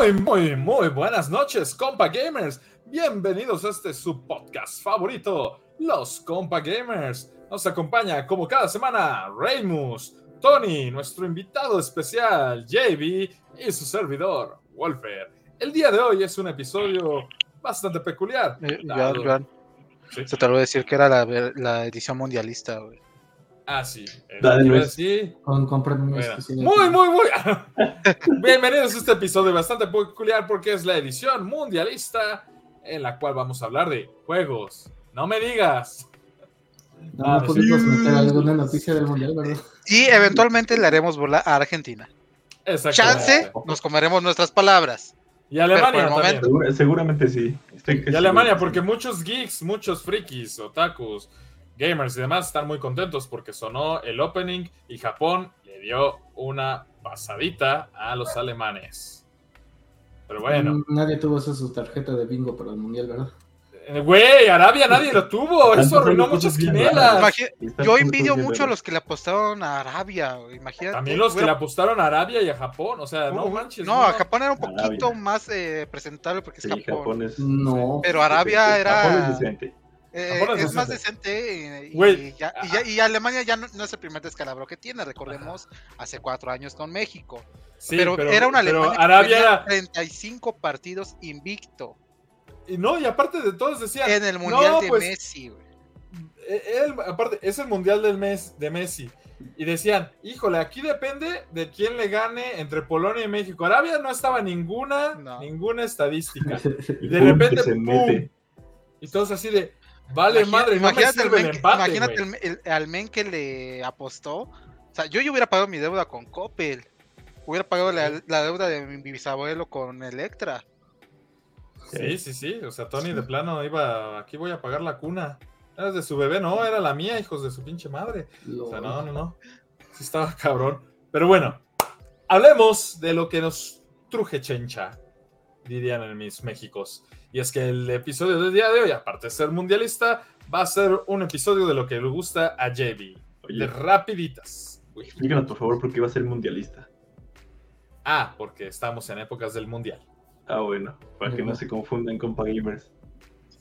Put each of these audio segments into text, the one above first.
Muy, muy, muy buenas noches, compa gamers. Bienvenidos a este su podcast favorito, Los Compa Gamers. Nos acompaña como cada semana Reymus, Tony, nuestro invitado especial, JB y su servidor, Wolfer. El día de hoy es un episodio bastante peculiar. Eh, dado- Joan, Joan, Sí. se te olvidó decir que era la, la edición mundialista, güey. Ah, sí. Dale, Luis. Con compra muy. Muy, muy, muy. Bienvenidos a este episodio bastante peculiar porque es la edición mundialista en la cual vamos a hablar de juegos. No me digas. No, Ah, no pudimos sí. meter alguna noticia del mundial, ¿verdad? Y eventualmente le haremos bola a Argentina. Exactamente. Chance, nos comeremos nuestras palabras. Y Alemania también. seguramente sí. Estoy Y Alemania, porque muchos geeks, muchos frikis, otakus, gamers y demás están muy contentos porque sonó el opening y Japón le dio una pasadita a los alemanes. Pero bueno, Mm, Nadie tuvo esa su tarjeta de bingo para el mundial, ¿verdad? Eh, güey, Arabia nadie lo tuvo, eso arruinó muchas Están Yo envidio mucho a los que le apostaron a Arabia. Imagínate. También los que le apostaron a Arabia y a Japón, o sea, no manches. No, a Japón era un Arabia. poquito más eh, presentable porque es Sí, Japón. Japón es. No. Pero Arabia era. Eh, es más decente. decente y, y Güey. ya- y ya- y Alemania ya no, no es el primer descalabro que tiene, recordemos, hace cuatro años con México. Sí, pero, era una pero Alemania que Arabia tenía era. 35 partidos invicto Y no, y aparte de todos decían. en el Mundial no, de pues, Messi. güey. eh, él, aparte, es el mundial del mes de Messi. Y decían, híjole, aquí depende de quién le gane entre Polonia y México. Arabia no estaba ninguna, No. ninguna estadística. Y De repente, ¡pum! Y todos así de, vale Imagina- madre, no me imagínate sirve el men, empate, imagínate el el- al men que le apostó. O sea, yo ya hubiera pagado mi deuda con Coppel. Hubiera pagado la, la deuda de mi bisabuelo con Electra. Sí, sí, sí. O sea, Tony de plano iba, aquí voy a pagar la cuna. Era de su bebé, no, era la mía, hijos de su pinche madre. O sea, no, no, no. Sí estaba cabrón. Pero bueno, hablemos de lo que nos truje chencha, dirían en mis Méxicos. Y es que el episodio del día de hoy, aparte de ser mundialista, va a ser un episodio de lo que le gusta a JB. Oye, De rapiditas. Uy. explícanos por favor por qué va a ser mundialista. Ah, porque estamos en épocas del mundial. Ah, bueno, para que no se confundan con gamers.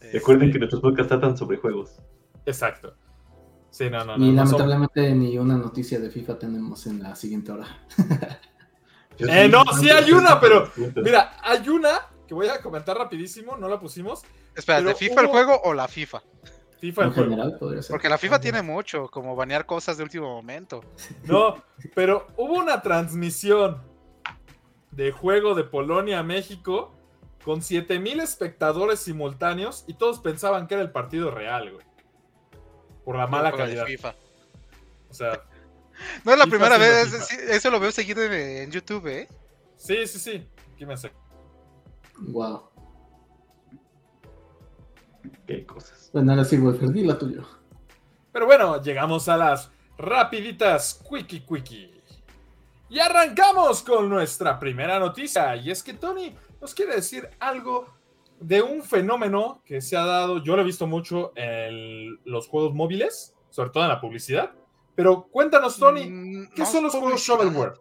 Eh, Recuerden que nuestros podcasts tratan sobre juegos. Exacto. Sí, no, no, no. Y no son- lamentablemente ni una noticia de FIFA tenemos en la siguiente hora. Yo Eh, no, sí hay una, pero-. Mira, hay una que voy a comentar rapidísimo, no la pusimos. Espera, ¿de FIFA el juego o la FIFA? FIFA el en juego. general podría ser. Porque la FIFA tiene mucho, como banear cosas de último momento. No, pero hubo una transmisión de juego de Polonia a México con 7000 espectadores simultáneos y todos pensaban que era el partido real, güey. Por la mala calidad. FIFA. O sea, No es la FIFA primera vez, FIFA. eso lo veo seguido en, en YouTube, ¿eh? sí, sí, sí. Aquí me sé. Wow. Qué cosas. Bueno, ahora sí, Wolfer, di la tuya. Pero bueno, llegamos a las rapiditas quickie quickie. Y arrancamos con nuestra primera noticia. Y es que Tony nos quiere decir algo de un fenómeno que se ha dado, yo lo he visto mucho en los juegos móviles, sobre todo en la publicidad. Pero cuéntanos, Tony, Mm, ¿qué no son los juegos shovelware?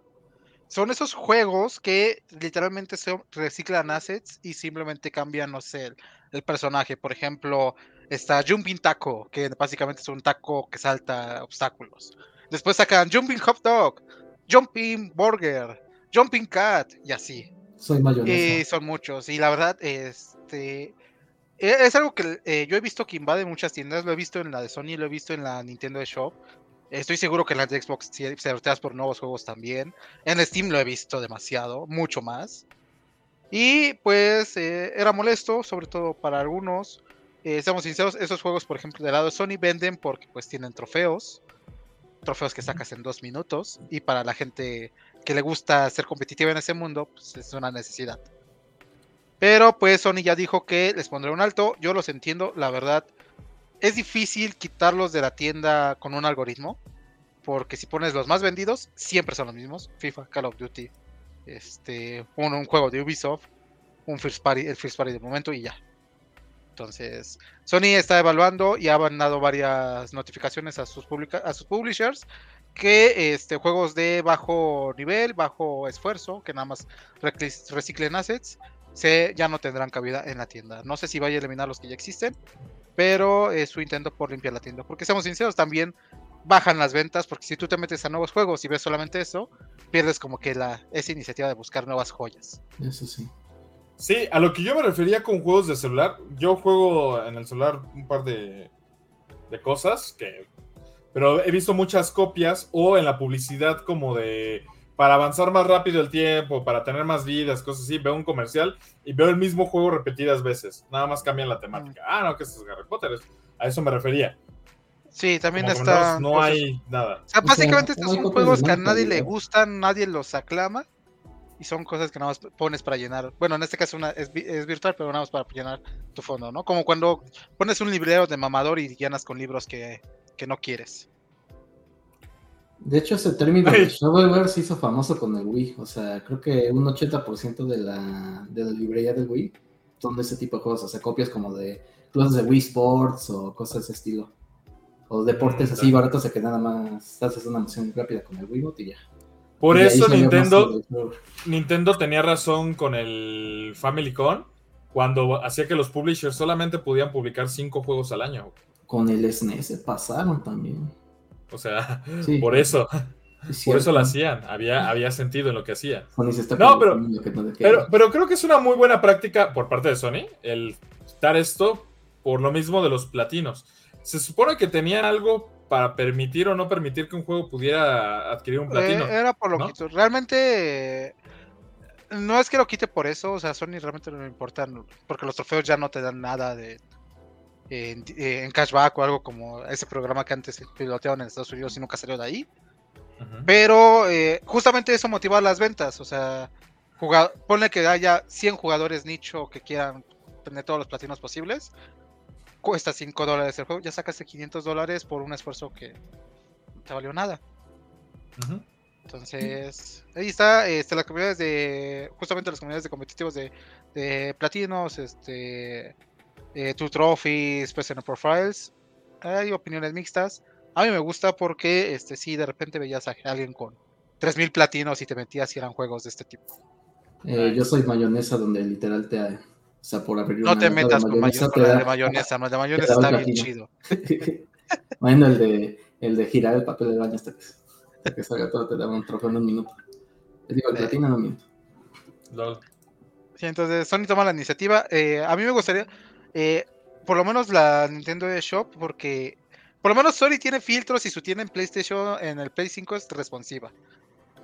Son esos juegos que literalmente se reciclan assets y simplemente cambian, no sé, el, el personaje. Por ejemplo, está Jumping Taco, que básicamente es un taco que salta obstáculos. Después sacan Jumping Hot Dog, Jumping Burger, Jumping Cat y así. Soy Y mayonesa. son muchos. Y la verdad, este. e- Es algo que eh, yo he visto que invade muchas tiendas. Lo he visto en la de Sony, lo he visto en la Nintendo Shop. Estoy seguro que en la Xbox se sorteas por nuevos juegos también. En Steam lo he visto demasiado, mucho más. Y pues eh, era molesto, sobre todo para algunos. Eh, seamos sinceros, esos juegos, por ejemplo, del lado de Sony venden porque pues tienen trofeos. Trofeos que sacas en dos minutos. Y para la gente que le gusta ser competitiva en ese mundo, pues es una necesidad. Pero pues Sony ya dijo que les pondré un alto. Yo los entiendo, la verdad. Es difícil quitarlos de la tienda con un algoritmo. Porque si pones los más vendidos, siempre son los mismos. FIFA, Call of Duty, este, un, un juego de Ubisoft, un first party, el first party de momento y ya. Entonces, Sony está evaluando y ha mandado varias notificaciones a sus, publica- a sus publishers que este, juegos de bajo nivel, bajo esfuerzo, que nada más reciclen assets, se, ya no tendrán cabida en la tienda. No sé si vaya a eliminar los que ya existen, pero es su intento por limpiar la tienda. Porque seamos sinceros, también bajan las ventas, porque si tú te metes a nuevos juegos y ves solamente eso, pierdes como que la, esa iniciativa de buscar nuevas joyas. Eso sí. Sí, a lo que yo me refería con juegos de celular, yo juego en el celular un par de, de cosas que pero he visto muchas copias o en la publicidad como de para avanzar más rápido el tiempo, para tener más vidas, cosas así, veo un comercial y veo el mismo juego repetidas veces, nada más cambian la temática. Ah, no, que es Harry Potter, a eso me refería. Sí, también Como está. no, no hay nada. O sea, O sea, básicamente estos son juegos que a nadie le gustan, nadie los aclama. Y son cosas que nada más pones para llenar. Bueno, en este caso una, es, vi- es virtual, pero nada más para llenar tu fondo, ¿no? Como cuando pones un librero de mamador y llenas con libros que, que no quieres. De hecho, ese término de shovelware se hizo famoso con el Wii. O sea, creo que un 80% de la, de la librería del Wii son de ese tipo de juegos. O sea, copias como de cosas de Wii Sports o cosas de ese estilo. O deportes Mm, así ya. baratos de que nada más haces una moción rápida con el Wiimote y ya. Por Y eso Nintendo. Nintendo tenía razón con el Family Con cuando hacía que los publishers solamente podían publicar cinco juegos al año. Con el SNES pasaron también. O sea, Sí, por eso, es por eso lo hacían. Había, había sentido en lo que hacían. Sony se está No, pero- convirtiendo en lo que no le Pero, pero creo que es una muy buena práctica por parte de Sony el quitar esto por lo mismo de los platinos. Se supone que tenían algo para permitir o no permitir que un juego pudiera adquirir un platino. Eh, era por lo ¿no? quito. Realmente. No es que lo quite por eso, o sea, Sony realmente no le importa, porque los trofeos ya no te dan nada de en, eh, en cashback o algo como ese programa que antes piloteaban en Estados Unidos y nunca salió de ahí. Pero eh, justamente eso motiva las ventas. O sea, juga- ponle que haya 100 jugadores nicho que quieran tener todos los platinos posibles. Cuesta 5 dólares el juego. Ya sacaste 500 dólares por un esfuerzo que no te valió nada. Entonces, ahí está. Este, las comunidades de. Justamente las comunidades de competitivos de, de platinos, este. Eh, Two Trophies, Personal Profiles. Hay opiniones mixtas. A mí me gusta porque, este, sí, de repente veías a alguien con 3000 platinos y te metías y eran juegos de este tipo. Eh, yo soy mayonesa donde literal te... O sea, por abrir No una te metas con, mayonesa con la da- de mayonesa, no, la de mayonesa está bien chido. bueno, el de, el de girar el papel de baño hasta que, hasta que salga todo te da un trofeo en un minuto. Les digo, el Eh. platino en un minuto. Lol. Sí, entonces Sony toma la iniciativa. Eh, a mí me gustaría, eh, por lo menos la Nintendo eShop, porque por lo menos Sony tiene filtros y su tienda en PlayStation, en el Play 5 es responsiva.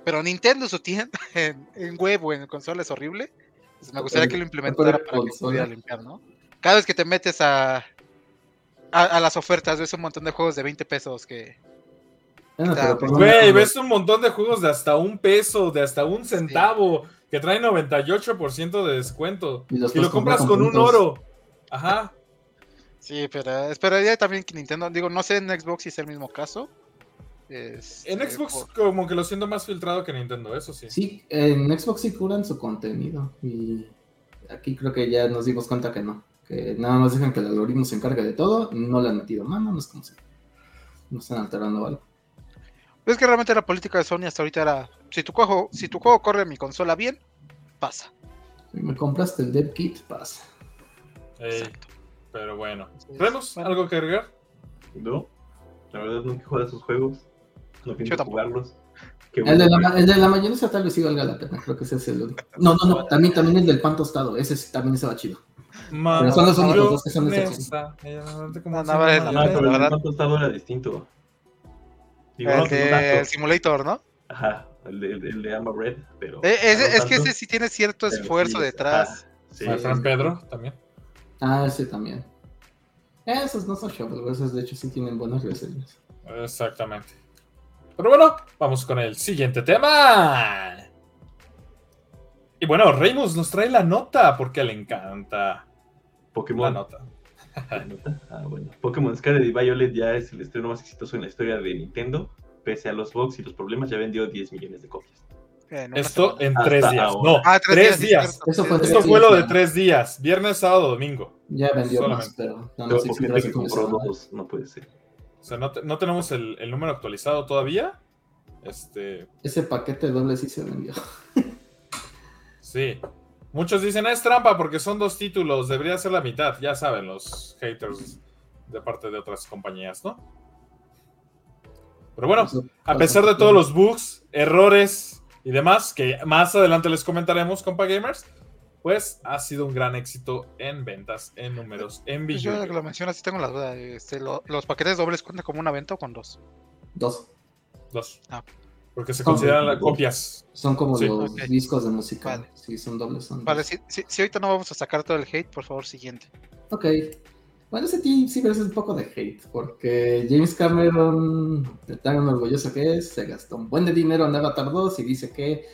Pero Nintendo, su tienda en, en web o en consola es horrible. Pues me gustaría que lo implementara para que pudiera limpiar, ¿no? Cada vez que te metes a, a, a las ofertas, ves un montón de juegos de 20 pesos que... Pero Güey, ves un montón de juegos de hasta un peso, de hasta un centavo, que traen 98% de descuento. Y lo compras con un oro. Ajá. Sí, pero esperaría también que Nintendo, digo, no sé en Xbox si es el mismo caso. Este, En Xbox por- como que lo siento más filtrado que Nintendo, eso sí. Sí, en Xbox sí curan su contenido. Y aquí creo que ya nos dimos cuenta que no. Que nada más dejan que el algoritmo se encargue de todo. No le han metido mano, no es como si no están alterando algo. Es que realmente la política de Sony hasta ahorita era, si tu juego, si tu juego corre en mi consola bien, pasa. Si me compraste el Dev Kit, pasa. Ey, Exacto. pero bueno. Bueno, ¿Algo que agregar? No, la verdad nunca he jugado esos juegos. No pienso jugarlos. El de, la, el de la mayonesa tal vez sí valga la pena. Creo que ese es el único. No, no, no. También, también el del pan tostado. Ese sí también va chido. Pero son los únicos dos que son como No, no, vale Ah, la el verdad. pan tostado era distinto. Digo, no, el no de tanto. Simulator, ¿no? Ajá, el de, el de Amber Red, pero. Eh, es, no es que ese sí tiene cierto esfuerzo sí, detrás. ajá, sí, Ah, San Pedro también. Ah, ese también. Esos no son shovelware, esos de hecho sí tienen buenas reseñas. Exactamente. Pero bueno, vamos con el siguiente tema. Y bueno, Reimus nos trae la nota porque le encanta la Pokémon. nota. ¿La nota? Ah, bueno. Pokémon Scarlet y Violet ya es el estreno más exitoso en la historia de Nintendo. Pese a los bugs y los problemas, ya vendió 10 millones de copias. En una Esto semana. en Hasta tres días. ahora. No, Ah, tres, días. Eso fue Esto tres fue lo de tres días. Viernes, sábado, domingo. Ya vendió Solamente. más, pero no sé dos, no puede ser. O sea, no, te- no tenemos el, el número actualizado todavía. Este, Ese paquete doble sí se vendió. sí. Muchos dicen es trampa porque son dos títulos, debería ser la mitad. Ya saben los haters de parte de otras compañías, ¿no? Pero bueno, a pesar de todos los bugs, errores y demás, que más adelante les comentaremos, compa gamers, pues ha sido un gran éxito en ventas, en números, en Pues yo que lo billones. mencionas, sí tengo la duda. Este, lo- ¿Los paquetes dobles cuentan como una venta o con dos? Dos. Dos. Ah. Porque se Son consideran las copias. Son como Sí. los Ok. discos de música. Vale. Sí, son dobles. Son Vale, dos. si, si, si ahorita no vamos a sacar todo el hate, por favor, siguiente. Ok. Bueno, ese team sí merece un poco de hate, porque James Cameron, de tan orgulloso que es, se gastó un buen de dinero en Avatar 2 y dice que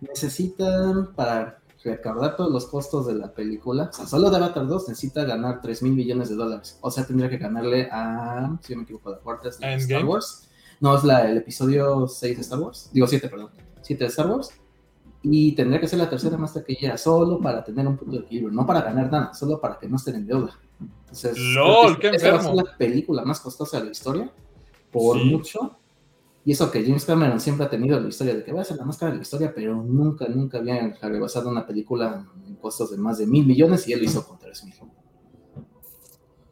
necesitan, para recaudar todos los costos de la película, o sea, solo de Avatar 2 necesita ganar 3 mil millones de dólares. O sea, tendría que ganarle a, si no me equivoco, la cuarta es de Star. Wars. No, es la, el episodio 6 de Star Wars. Digo 7, perdón. 7 de Star Wars. Y tendría que ser la tercera más taquillera solo para tener un punto de equilibrio, no para ganar nada, solo para que no estén en deuda. Entonces, ¡Lol! creo que ¡Qué esa va a ser la película más costosa de la historia, por Sí. mucho. Y eso que James Cameron siempre ha tenido la historia de que va a ser la más cara de la historia, pero nunca, nunca había rebasado una película en costos de más de mil millones y él lo hizo con tres mil.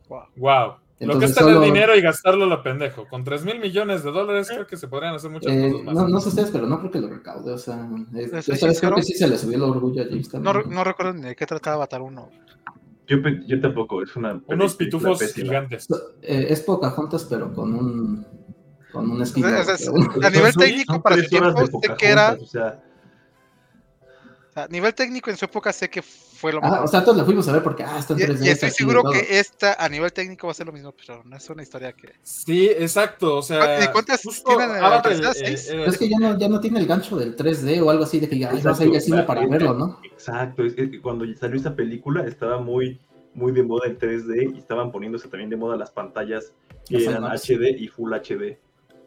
Wow. Wow. Lo que es tener solo- dinero y gastarlo lo pendejo. Con 3 mil millones de dólares creo que se podrían hacer muchas Eh, cosas más. no, no sé ustedes, pero no creo que lo recaude. O sea, eh, ¿Les soy esta vez creo que sí se le subió el orgullo a James No, Cameron. re- no recuerdo ni de qué trataba Avatar 1. Yo, yo tampoco, es una. Unos pitufos pésima. gigantes. Eh, es Pocahontas, pero con un con un. O sea. A nivel técnico, para su tiempo, sé que era- O sea, a nivel técnico, en su época sé que fue lo Ah, mejor. o sea, todos la fuimos a ver porque, ah, está en y, 3D. y estoy y seguro que esta, a nivel técnico, va a ser lo mismo, pero no es una historia que. Sí, exacto. O sea, ¿Y cuántas tienen en la Avatar, eh, Pero es que ya no, ya no tiene el gancho del 3D o algo así de que ya, ay, vas a ir al cine Exacto, para verlo, ¿no? exacto. Es que cuando salió esa película estaba muy, muy de moda el 3D y estaban poniéndose también de moda las pantallas que eran. HD y Full HD,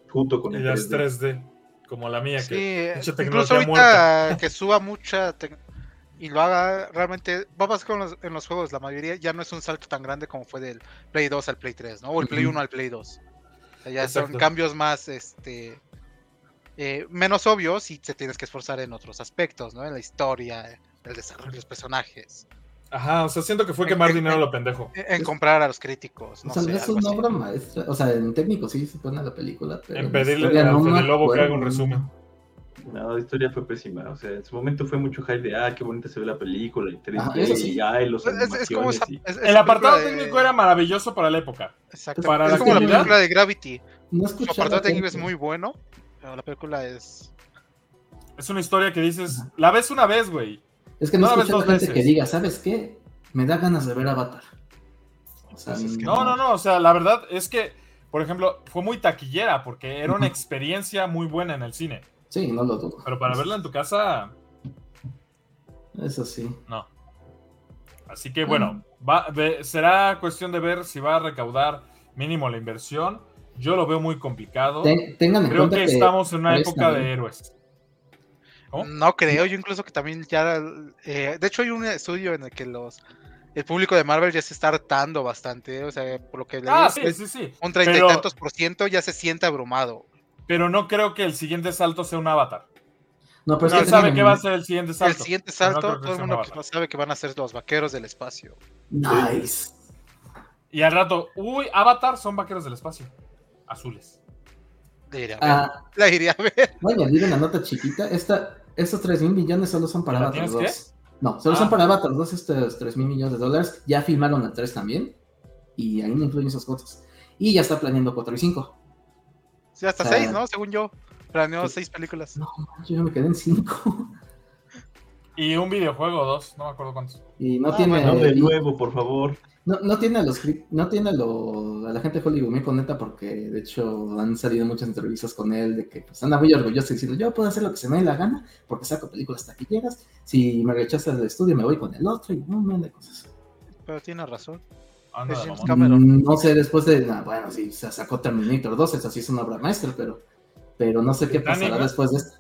junto con y el las 3D. 3D, como la mía. Sí, que mucha incluso tecnología ahorita que suba mucha y lo haga realmente, va a pasar con los, en los juegos, la mayoría ya no es un salto tan grande como fue del Play 2 al Play 3, ¿no? O el Play Ujú. 1 al Play 2. O sea, ya son cambios más, este, eh, menos obvios y te tienes que esforzar en otros aspectos, ¿no? En la historia, el desarrollo de los personajes, Ajá, o sea, siento que fue En- quemar en- dinero a en- lo pendejo. en, comprar a los críticos, no o sea, sé, no es una así. obra maestra. O sea, en técnico sí se pone la película, pero. En pedirle a no Lobo que haga un resumen. No, la historia fue pésima. O sea, en su momento fue mucho hype de, ah, qué bonita se ve la película, y 3D, Ajá, eso sí. y ay, los Es, es como esa, animaciones y- es- es El apartado de- técnico era maravilloso para la época. Exacto, para es la como la película de Gravity. No Su apartado técnico es muy bueno, pero la película es... Es una historia que dices, la ves una vez, güey. Es que no escuchaba dos gente veces. que diga, ¿sabes qué? Me da ganas de ver Avatar. O sea, Pues es que No, no, no, o sea, la verdad es que, por ejemplo, fue muy taquillera porque era una experiencia muy buena en el cine. Sí, no lo dudo. Pero para verla en tu casa, Eso sí. no. Así que bueno, va, será cuestión de ver si va a recaudar mínimo la inversión. Yo lo veo muy complicado. Ten- tengan en Creo cuenta que que, estamos en una época de héroes. ¿Cómo? No creo, yo incluso que también ya... eh, de hecho hay un estudio en el que los... El público de Marvel ya se está hartando bastante, o sea, por lo que le Ah, digo, sí, sí, sí. un treinta y tantos por ciento ya se siente abrumado. Pero no creo que el siguiente salto sea un avatar. No, pero es ¿Quién que sabe qué va a ser el siguiente salto? el siguiente no salto, todo el mundo que no sabe que van a ser los vaqueros del espacio. Nice. Y al rato, uy, Avatar son vaqueros del espacio. Azules. La iría a ver. Ah, La iría a ver. voy a añadir una nota chiquita. Esta, estos 3 mil millones solo son para ¿La Avatar tienes 2. No, solo Ah. son para Avatar 2 estos 3 mil millones de dólares. Ya filmaron el 3 también. Y ahí no influyen esas cosas. Y ya está planeando 4 y 5. Sí, hasta O sea, seis, ¿no? Según yo. Planeó sí. seis películas. No, yo ya me quedé en 5. Y un videojuego, dos, no me acuerdo cuántos. Y no Ah, tiene. No, de nuevo, por favor. No, no tiene a los no tiene a, lo- a la gente de Hollywood muy conecta porque de hecho han salido muchas entrevistas con él de que pues, anda muy orgulloso diciendo yo puedo hacer lo que se me dé la gana porque saco películas taquilleras, si me rechazas del estudio me voy con el otro y un montón de cosas. Pero tiene razón. Anda. Cameron. Mm, No sé, después de, nah, bueno, sí, se sacó Terminator 2, esa sí es una obra maestra, pero, pero no sé qué pasará después de esta.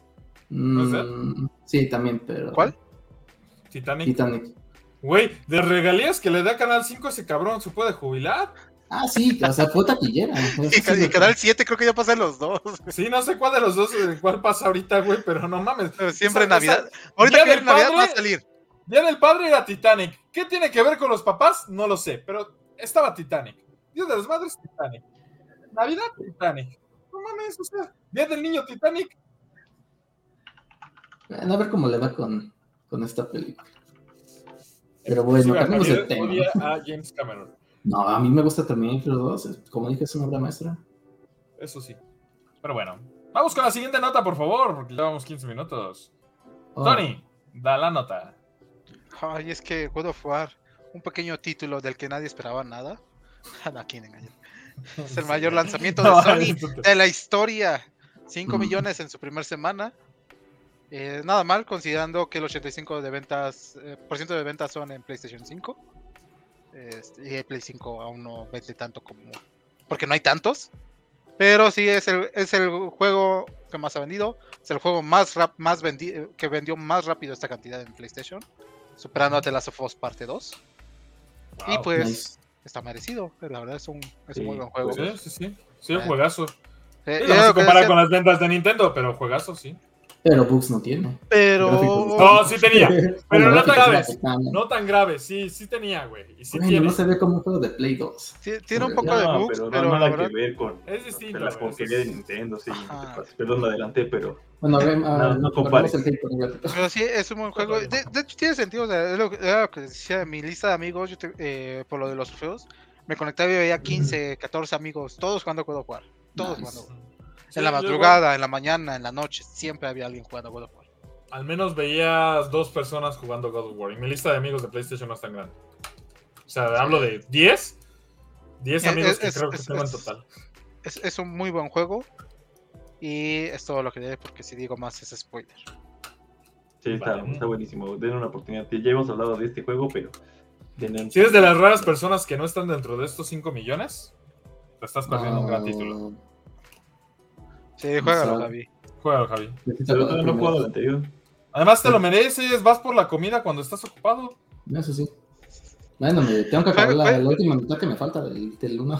¿No es de Mm, sí, también, pero... ¿Cuál? Titanic. Titanic. Güey, de regalías que le da Canal 5 ese cabrón, ¿se puede jubilar? Ah, sí, o sea, fue taquillera. Y, sí Canal 7 creo que ya pasan los dos. Sí, no sé cuál de los dos, eh, cuál pasa ahorita, güey, pero no mames. Pero siempre Esa- Navidad. esa- Ahorita que Navidad va a Padre, salir. Día del Padre era Titanic. ¿Qué tiene que ver con los papás? No lo sé, pero estaba Titanic. Día de las Madres, Titanic. Navidad, Titanic. No mames, o sea, Día del Niño, Titanic. Bueno, a ver cómo le va con, con esta película. Pero bueno, cambiemos de tema. odia a James Cameron. No, a mí me gusta Terminator 2. es- Como dije, es una obra maestra. Eso sí. Pero bueno, vamos con la siguiente nota, por favor, porque llevamos 15 minutos. Oh, Tony, da la nota. Ay, es que God of War, un pequeño título del que nadie esperaba nada. No, quién engañó. Es el mayor lanzamiento de Sony de la historia. 5 Mm. millones en su primera semana. Eh, nada mal, considerando que el 85% de ventas, eh, por ciento de ventas son en PlayStation 5. Este, y el Play 5 aún no vende tanto como. Porque no hay tantos. Pero sí es el, es el juego que más ha vendido. Es el juego más, rap- más vendi- que vendió más rápido esta cantidad en PlayStation. Superando a The Last of Us Parte 2. Y pues nice. está merecido. La verdad es un, es Sí, un muy buen juego. Sí, sí, sí. Sí, un Eh, juegazo. Eh, no se compara con las ventas de Nintendo, pero juegazo, sí. Pero Bugs no tiene. Pero. No, sí tenía. Pero no tan graves. No tan grave, sí, sí tenía, güey. Y sí Bueno, tiene. no se ve como un juego de Play 2. Sí, tiene un poco No, de bugs, pero pero, no nada verdad. que ver con, Es distinto. con la güey, porquería de Nintendo, sí. Perdón, me adelanté, pero Bueno, a ver, No, no compares. Pero sí, es un buen juego. De, de hecho, tiene sentido. o sea, es lo, que- decía mi lista de amigos, yo te- eh, por lo de los trofeos. Me conectaba y veía 15, 14 amigos, todos jugando of War. Todos Nice. jugando. Sí, en la madrugada, en la mañana, en la noche, siempre había alguien jugando God of War. Al menos veías dos personas jugando God of War. Y mi lista de amigos de PlayStation no es tan grande. O sea, hablo de 10. 10 Es- amigos es- que es- creo que es- tengo en total. Es, es un muy buen juego. Y es todo lo que diré, porque si digo más es spoiler. sí, está, Vale. está buenísimo. Den una oportunidad. Ya hemos hablado de este juego, pero. Si eres de las raras personas que no están dentro de estos 5 millones, te estás perdiendo un gran título. Sí, juégalo, Javi. Juega, Javi. Pero no jugado anterior. Además, te lo mereces. Vas por la comida cuando estás ocupado. Eso sí. Bueno, me tengo que acabar la, última mitad que me falta del, del 1.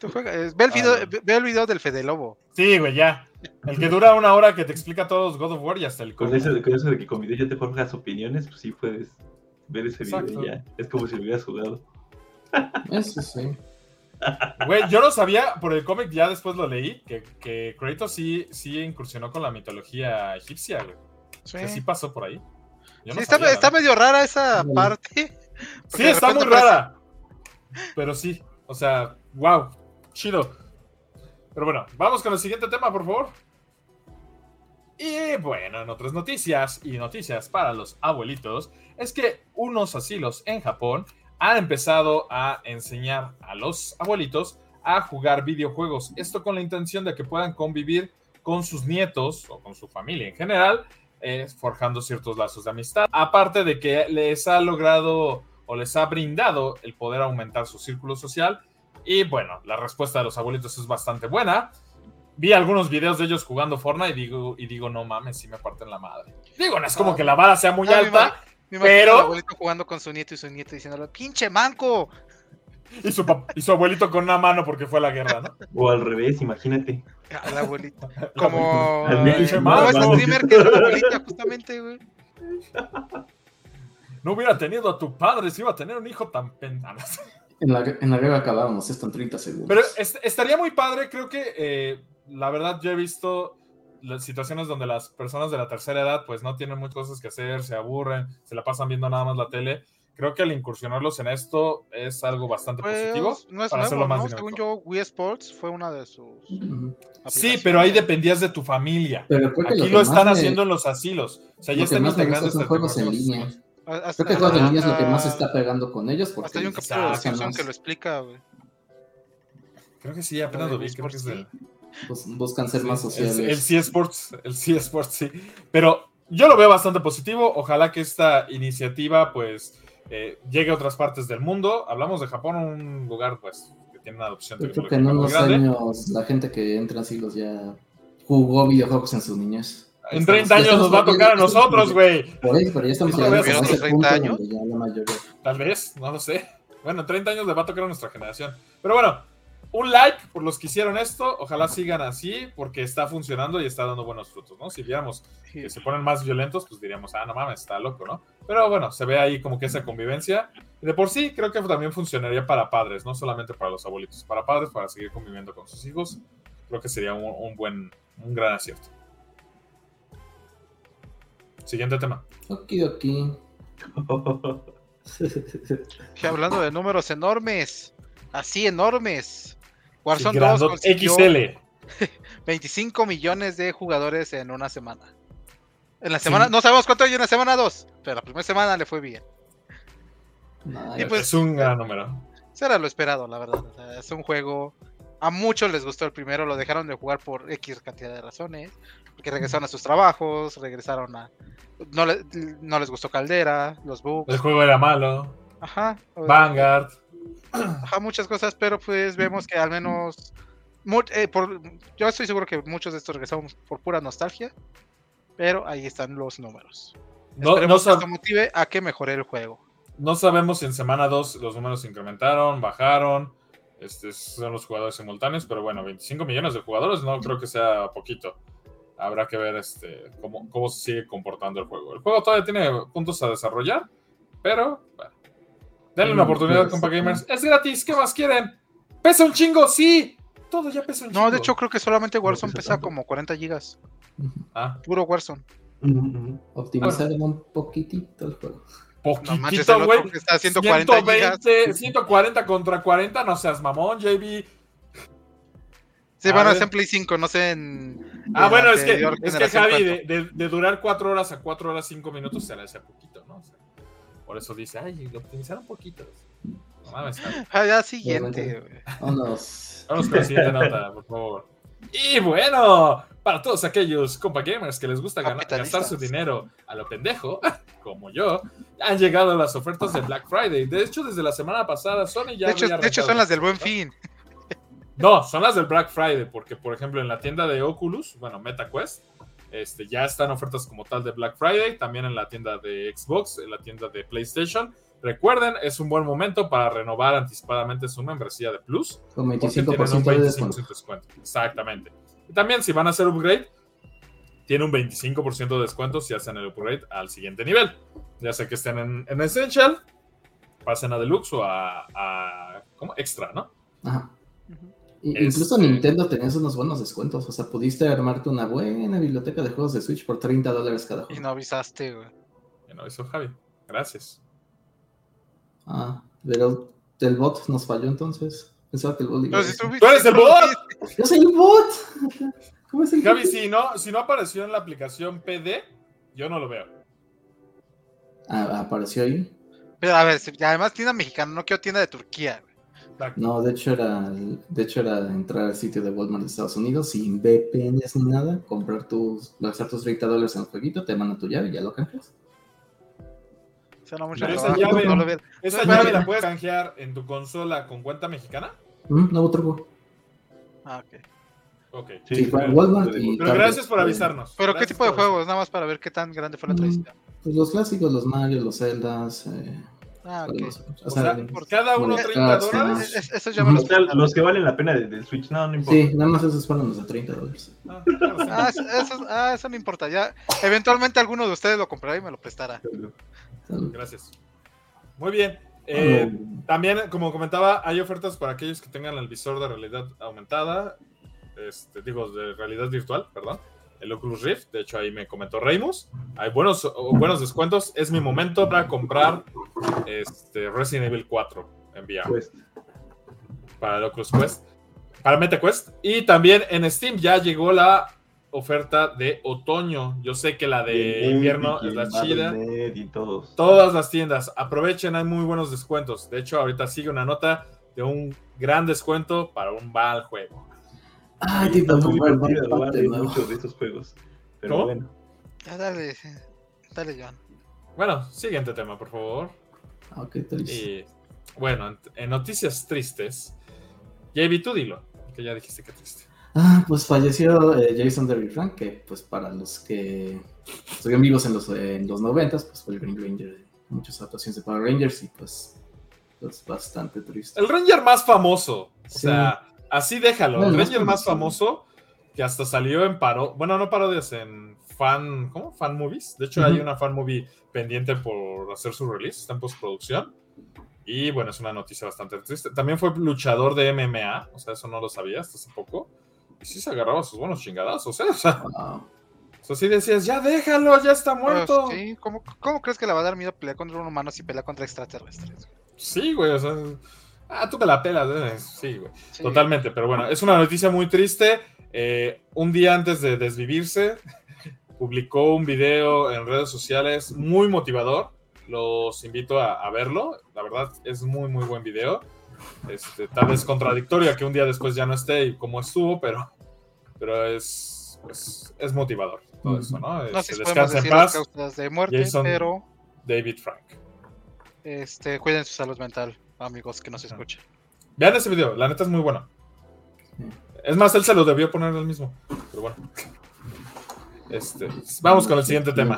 Tú juega- eh, ve, el video, Ah, no. ve- el video del Fede Lobo. Sí, güey, ya. El que dura una hora que te explica todos God of War y hasta el Con eso, con eso de que con video ya te forjas opiniones, pues sí puedes ver ese video Exacto. y ya. Es como si lo hubieras jugado. Eso sí. Güey, yo no sabía, por el cómic ya después lo leí, que, que Kratos sí, sí incursionó con la mitología egipcia, güey. Sí, Que sí pasó por ahí. Yo Sí, no está, sabía, está medio rara esa parte. Sí, está muy rara. Pero sí, o sea, wow, chido. Pero bueno, vamos con el siguiente tema, por favor. Y bueno, en otras noticias y noticias para los abuelitos, es que unos asilos en Japón han empezado a enseñar a los abuelitos a jugar videojuegos. Esto con la intención de que puedan convivir con sus nietos o con su familia en general, eh, forjando ciertos lazos de amistad. Aparte de que les ha logrado o les ha brindado el poder aumentar su círculo social. Y bueno, la respuesta de los abuelitos es bastante buena. Vi algunos videos de ellos jugando Fortnite y digo, y digo no mames, si me parten la madre. Digo, no es como Ah. que la vara sea muy Ah, alta Me imagino Pero- al abuelito jugando con su nieto y su nieto diciéndole, pinche manco. y su, pap- y su abuelito con una mano porque fue a la guerra, ¿no? O al revés, imagínate. Al abuelito. Como, Al pinche como manco. ese streamer que era la abuelita, justamente, güey. No hubiera tenido a tu padre si iba a tener un hijo tan pendano. En la, en la guerra acabábamos esto en 30 segundos. Pero est- estaría muy padre, creo que eh, la verdad yo he visto las situaciones donde las personas de la tercera edad pues no tienen muchas cosas que hacer, se aburren, se la pasan viendo nada más la tele. Creo que al incursionarlos en esto es algo bastante positivo. Pues, no es para hacerlo nuevo, más ¿no? dinámico. Según yo, Wii Sports fue una de sus. Sí, pero ahí dependías de tu familia. Pero Aquí lo están me- haciendo en los asilos. O sea, ya están integrando son esta juegos en línea. Hasta- Creo que juegos en línea es lo que más se está pegando con ellos. Porque Hasta hay un capítulo de que lo explica, güey. Creo que sí, apenas lo vi. Creo que es del- bus- buscan ser más El, sociales. el C Sports, el C Sports, sí. Pero yo lo veo bastante positivo. Ojalá que esta iniciativa, pues, eh, llegue a otras partes del mundo. Hablamos de Japón, un lugar, pues, que tiene una adopción Yo creo que en unos años la gente que entra en siglos ya jugó videojuegos en su niñez. En Estamos- 30 ya años nos va a tocar a nosotros, güey. Por eso, pero ya estamos ¿No llegando ves a otros ese 30 punto años? donde ya la mayoría. Tal vez, no lo sé. Bueno, 30 años le va a tocar a nuestra generación. Pero bueno, un like por los que hicieron esto. Ojalá sigan así porque está funcionando y está dando buenos frutos, ¿no? Si viéramos que se ponen más violentos, pues diríamos, ah, no mames, está loco, ¿no? Pero bueno, se ve ahí como que esa convivencia. Y de por sí, creo que también funcionaría para padres, no solamente para los abuelitos, para padres, para seguir conviviendo con sus hijos. Creo que sería un, un buen, un gran acierto. Siguiente tema. Okidoki. Y hablando de números enormes, así enormes. Warzone Sí, 2 grandot- consiguió XL. 25 millones de jugadores en una semana. En la semana, Sí. no sabemos cuánto hay en la semana 2, pero la primera semana le fue bien. Y pues- es un gran número. Eso era lo esperado, la verdad. O sea, es un juego. A muchos les gustó el primero, lo dejaron de jugar por X cantidad de razones. Porque regresaron a sus trabajos, regresaron a. No, le- no les gustó Caldera, los El bugs. juego era malo. Ajá. Vanguard. Ajá, muchas cosas, pero pues vemos que al menos. eh, por, yo estoy seguro que muchos de estos regresamos por pura nostalgia. Pero ahí están los números. No, Esperemos no que esto motive a que mejore el juego. no sabemos si en semana 2 los números se incrementaron, bajaron. Este, son los jugadores simultáneos, pero bueno, 25 millones de jugadores no creo que sea poquito. Habrá que ver este, cómo, cómo se sigue comportando el juego. El juego todavía tiene puntos a desarrollar, pero bueno. Denle una oportunidad, pues, compa gamers. Es gratis, ¿qué más quieren? ¿Pesa un chingo? Sí. Todo ya pesa un chingo. No, de hecho, creo que solamente Warzone pesa como 40 gigas. Ah, Puro Warzone. Ujú. Optimizaron un poquitito el juego. No poquitito, güey. que está a 140 gigas. 120, 140 contra 40, no seas mamón, JB. Se van a hacer en Play 5, no sé en. Ah, en bueno, es que, es que Javi, cuánto. de, de- de durar 4 horas a 4 horas 5 minutos se le hace poquito, ¿no? O sea, por eso dice, ay, lo optimizaron poquito. No mames. Ah, ya siguiente. güey. Vámonos. Vamos con la siguiente nota, por favor. Y bueno, para todos aquellos compa gamers que les gusta ganar- gastar su dinero a lo pendejo, como yo, han llegado las ofertas de Black Friday. De hecho, desde la semana pasada, Sony ya De hecho, había de hecho, son las del buen fin. No, son las del Black Friday, porque por ejemplo en la tienda de Oculus, bueno, MetaQuest, este, ya están ofertas como tal de Black Friday, también en la tienda de Xbox, en la tienda de PlayStation. Recuerden, es un buen momento para renovar anticipadamente su membresía de Plus. Con Porque tienen un 25% de 25% descuento. de descuento. Exactamente. Y también si van a hacer upgrade, tiene un 25% de descuento si hacen el upgrade al siguiente nivel. Ya sea que estén en, en Essential, pasen a Deluxe o a, a ¿cómo? Extra, ¿no? Ajá. Y- Este- Incluso Nintendo tenías unos buenos descuentos. O sea, pudiste armarte una buena biblioteca de juegos de Switch por 30 dólares cada Y juego. no avisaste, güey. Ya no hizo Javi. Gracias. Ah, pero el bot nos falló entonces. Pensaba que el bot iba si tú, ¡Tú eres el bot! ¡Yo soy el bot! ¿Cómo es el Javi, bot? si no, si no apareció en la aplicación PD, yo no lo veo. Ah, apareció ahí. Pero a ver, si- además tienda mexicana, no quiero tienda de Turquía. Exacto. No, de hecho era de hecho era entrar al sitio de Walmart de Estados Unidos sin VPNs ni nada, comprar tus, gastar tus 30 dólares en el jueguito, te mandan tu llave y ya lo cambias. Suena mucho Pero esa llave- no. ¿Esa llave la puedes canjear en tu consola con cuenta mexicana? Mm, nuevo truco. Ah, ok. Ok. Sí, Walmart y- Pero gracias por avisarnos. Pero ¿qué tipo de juegos? Nada más para ver qué tan grande fue la Mm. traición. Pues los clásicos, los Mario, los Zeldas. Eh, Ah, ok. o O sea, sea, por cada uno Mario 30 Kart, dólares. Es- ya los que valen la pena de- del Switch, no, no importa. Sí, nada más esos fueron los de 30 dólares. Ah, claro, sí. Ah, eso, ah, eso no importa. Ya, eventualmente alguno de ustedes lo comprará y me lo prestará. Gracias. Muy bien. Eh, Oh, También, como comentaba, hay ofertas para aquellos que tengan el visor de realidad aumentada, este, digo, de realidad virtual, perdón, el Oculus Rift. De hecho, ahí me comentó Reimus. Hay buenos, buenos descuentos. Es mi momento para comprar este, Resident Evil 4 en VR Pues, para el Oculus Quest, para MetaQuest. Y también en Steam ya llegó la oferta de otoño. Yo sé que la de invierno es la chida. Battle.net Y todos. Todas las tiendas, aprovechen, hay muy buenos descuentos. De hecho, ahorita sigue una nota de un gran descuento para un mal juego. Ay, Está tipo, muy comprar muchos de estos juegos. Pero ¿Cómo? bueno. Ya dale, dale, John. Bueno, siguiente tema, por favor. Ah, Ok, triste. Y bueno, en, en noticias tristes, JB, tú dilo, que ya dijiste que triste. Ah, pues falleció eh, Jason Derry Frank, que pues para los que estuvieron vivos en los, en los 90, pues fue el Green Ranger muchas adaptaciones de Power Rangers y pues Es bastante triste. El Ranger más famoso. O Sí. sea, así déjalo. No, el el más Ranger más famoso. que hasta salió en paro. Bueno, no parodias, en fan. ¿Cómo? Fan movies. De hecho, hay una fan movie pendiente por hacer su release. Está en postproducción. Y bueno, es una noticia bastante triste. También fue luchador de MMA. O sea, eso no lo sabía hasta hace poco. Y sí se agarraba sus buenos chingadazos, ¿eh? O sea, Wow. o sea, sí decías, ya déjalo, ya está muerto. Pues, sí, ¿cómo, ¿Cómo crees que le va a dar miedo pelear contra un humano si pelea contra extraterrestres? Sí, güey, o sea. Ah, tú me la pelas, eh. Sí, güey. Sí. Totalmente, pero bueno, es una noticia muy triste. Eh, un día antes de desvivirse, publicó un video en redes sociales muy motivador. Los invito a, a verlo. La verdad, es muy, muy buen video. Este, tal vez contradictorio que un día después ya no esté y como estuvo, pero, pero es, pues, es motivador todo eso, ¿no? No sé Este, si descansa en las paz, causas de muerte, Jason- pero David Frank. este, cuiden su salud mental, amigos que nos Ajá. escuchen. Vean ese video, la neta es muy bueno. Es más, él se lo debió poner él mismo. Pero bueno. Este, vamos con el siguiente tema.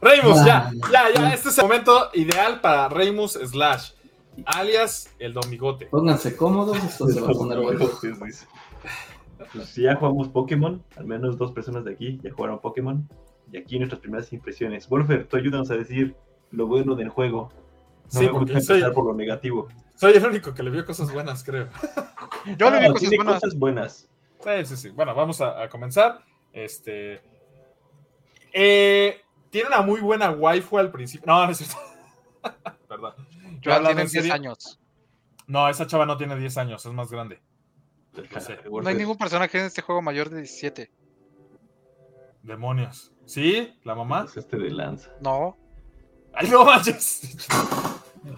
Reimus, ya, ya, ya. Este es el momento ideal para Reimus Slash, alias el Don Bigote. Pónganse cómodos, esto se va a poner bueno. Pues si ya jugamos Pokémon, al menos dos personas de aquí ya jugaron Pokémon. Y aquí nuestras primeras impresiones. Wolfer, tú ayúdanos a decir lo bueno del juego. No Sí, me gusta porque soy, empezar por lo negativo. soy el único que le vio cosas buenas, creo. Yo le vi cosas tiene buenas. cosas buenas. Sí, sí, sí. Bueno, vamos a, a comenzar. Este. eh, tiene una muy buena waifu al principio. No, no es cierto. Perdón. Yo en 10 serio. años. No, esa chava no tiene 10 años, es más grande. Sé. No hay ningún personaje en este juego mayor de 17. Demonios. ¿Sí? ¿La mamá? pasaste de lanza. No. ¡Ay, no manches!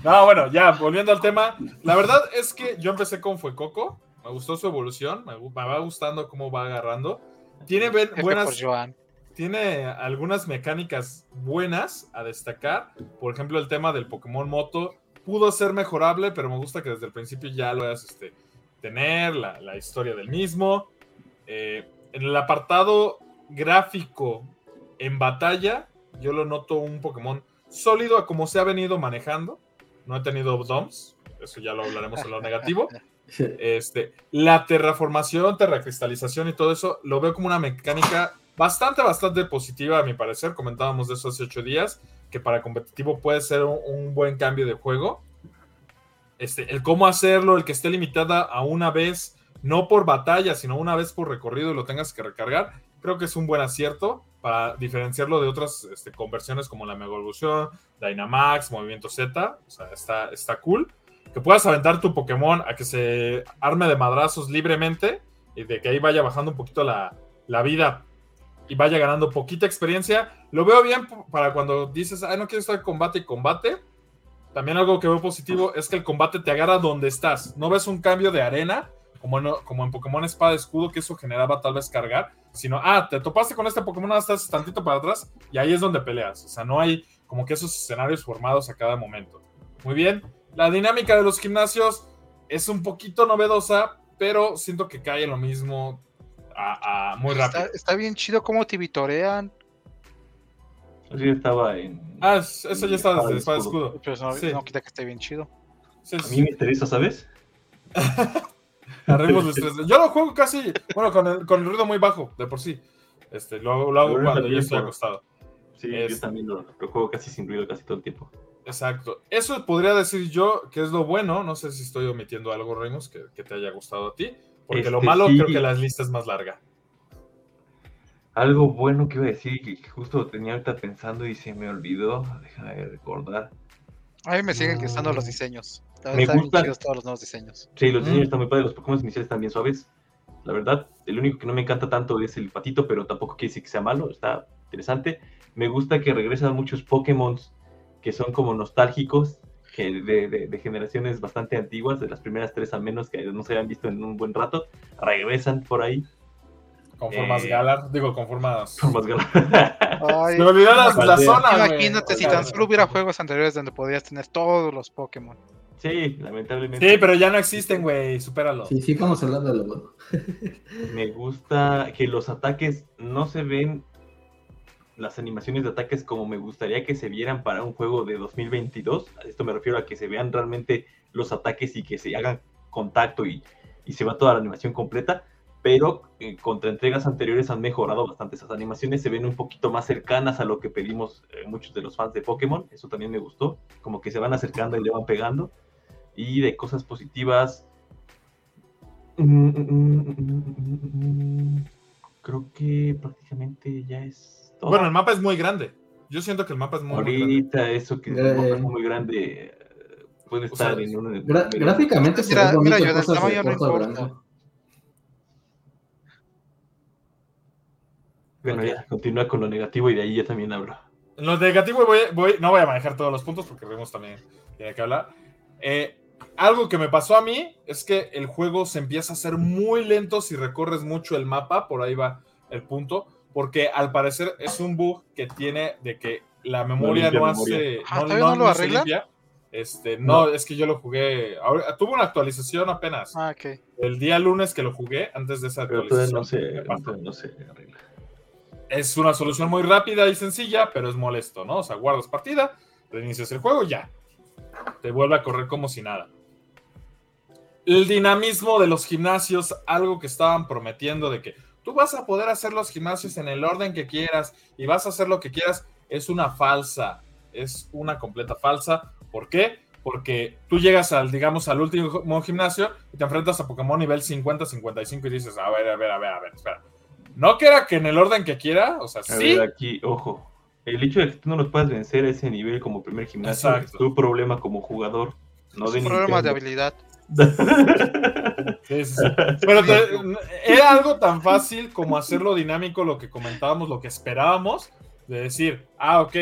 No, bueno, ya, volviendo al tema. La verdad es que yo empecé con Fuecoco. Me gustó su evolución. Me, va gustando cómo va agarrando. Tiene ben- buenas. tiene algunas mecánicas buenas a destacar. Por ejemplo, el tema del Pokémon Moto pudo ser mejorable, pero me gusta que desde el principio ya lo hayas este, tener, la, la historia del mismo. Eh, en el apartado gráfico en batalla, yo lo noto un Pokémon sólido a como se ha venido manejando. No he tenido DOMs, eso ya lo hablaremos en lo negativo. Este, la terraformación, terracristalización y todo eso, lo veo como una mecánica bastante, bastante positiva a mi parecer. Comentábamos de eso hace ocho días, que para competitivo puede ser un, un buen cambio de juego. Este, el cómo hacerlo, el que esté limitada a una vez, no por batalla, sino una vez por recorrido y lo tengas que recargar, creo que es un buen acierto para diferenciarlo de otras este, conversiones como la Mega Evolución, Dynamax, Movimiento Z. O sea, está, está cool que puedas aventar tu Pokémon a que se arme de madrazos libremente y de que ahí vaya bajando un poquito la, la vida y vaya ganando poquita experiencia. Lo veo bien para cuando dices, ay, no quiero estar combate y combate. También algo que veo positivo es que el combate te agarra donde estás. No ves un cambio de arena, como en, como en Pokémon Espada y Escudo, que eso generaba tal vez cargar, sino, ah, te topaste con este Pokémon, ahora estás tantito para atrás y ahí es donde peleas. O sea, no hay como que esos escenarios formados a cada momento. Muy bien. La dinámica de los gimnasios es un poquito novedosa, pero siento que cae en lo mismo a, a muy rápido. Está, está bien chido cómo te vitorean. Así estaba en. Ah, es- eso ya está desde Espada y Escudo. Pero no, Sí. no quita que esté bien chido. Sí, A sí, mí me interesa, ¿sabes? Arreglos de estrés. Yo lo juego casi, bueno, con el, con el ruido muy bajo, de por sí. Este, lo, hago- lo hago cuando yo estoy acostado. Sí, Es- yo también lo, lo juego casi sin ruido casi todo el tiempo. Exacto. Eso podría decir yo que es lo bueno. No sé si estoy omitiendo algo, Remus, que, que te haya gustado a ti. Porque lo Este, malo sí. creo que la lista es más larga. Algo bueno que iba a decir que justo lo tenía ahorita pensando y se me olvidó. Déjame recordar. A mí me siguen Mm. gustando los diseños. Me están gustan. chidos todos los nuevos diseños. Sí, los diseños Mm. están muy padres, los Pokémon iniciales están bien suaves. La verdad, el único que no me encanta tanto es el patito, pero tampoco quiere decir que sea malo, está interesante. Me gusta que regresan muchos Pokémon que son como nostálgicos, que de, de- de generaciones bastante antiguas, de las primeras tres al menos, que no se habían visto en un buen rato, regresan por ahí. Con formas Eh, Galar, digo, con formas. Por más ganas. Ay, Me olvidó la, la zona, imagínate si tan solo hubiera juegos anteriores donde podrías tener todos los Pokémon. Sí, lamentablemente. Sí, pero ya no existen, güey. Supéralo. Sí, sí, vamos a hablar de lo bueno. Me gusta que los ataques no se ven las animaciones de ataques como me gustaría que se vieran para un juego de 2022. A esto me refiero a que se vean realmente los ataques y que se hagan contacto y, y se va toda la animación completa. Pero eh, contra entregas anteriores han mejorado bastante esas animaciones, se ven un poquito más cercanas a lo que pedimos eh, muchos de los fans de Pokémon. Eso también me gustó, como que se van acercando y le van pegando. Y de cosas positivas, Creo que prácticamente ya es todo. Bueno, el mapa es muy grande. Yo siento que el mapa es muy, muy grande. Ahorita eso que el Eh. mapa es muy grande eh, puede O sea, estar en un... Gra- gráficamente se Mira, mira, yo, cosas de no importa. Bueno, Ok. ya, continúa con lo negativo y de ahí ya también hablo. En lo negativo voy, voy- no voy a manejar todos los puntos porque Remus también tiene que hablar. Eh, algo que me pasó a mí es que el juego se empieza a hacer muy lento si recorres mucho el mapa, por ahí va el punto, porque al parecer es un bug que tiene de que la memoria no, memoria. hace... Ah, ¿todavía no lo limpia. Este, no, es que yo lo jugué, ahora, tuvo una actualización apenas, Ah, ok. el día lunes que lo jugué, antes de esa Pero actualización. todavía no se arregla. Es una solución muy rápida y sencilla, pero es molesto, ¿no? O sea, guardas partida, reinicias el juego y ya. Te vuelve a correr como si nada. El dinamismo de los gimnasios, algo que estaban prometiendo de que tú vas a poder hacer los gimnasios en el orden que quieras y vas a hacer lo que quieras, es una falsa. Es una completa falsa. ¿Por qué? Porque tú llegas al, digamos, al último gimnasio y te enfrentas a Pokémon nivel 50-55 y dices, a ver, a ver, a ver, a ver, espera. No que era que en el orden que quiera, o sea, A sí, ver, aquí, ojo. El hecho de que tú no los puedas vencer a ese nivel como primer gimnasio Exacto. es tu problema como jugador, no Es de un problema de habilidad. Sí, sí, sí. Pero te- era algo tan fácil como hacerlo dinámico, lo que comentábamos, lo que esperábamos, de decir, ah, ok,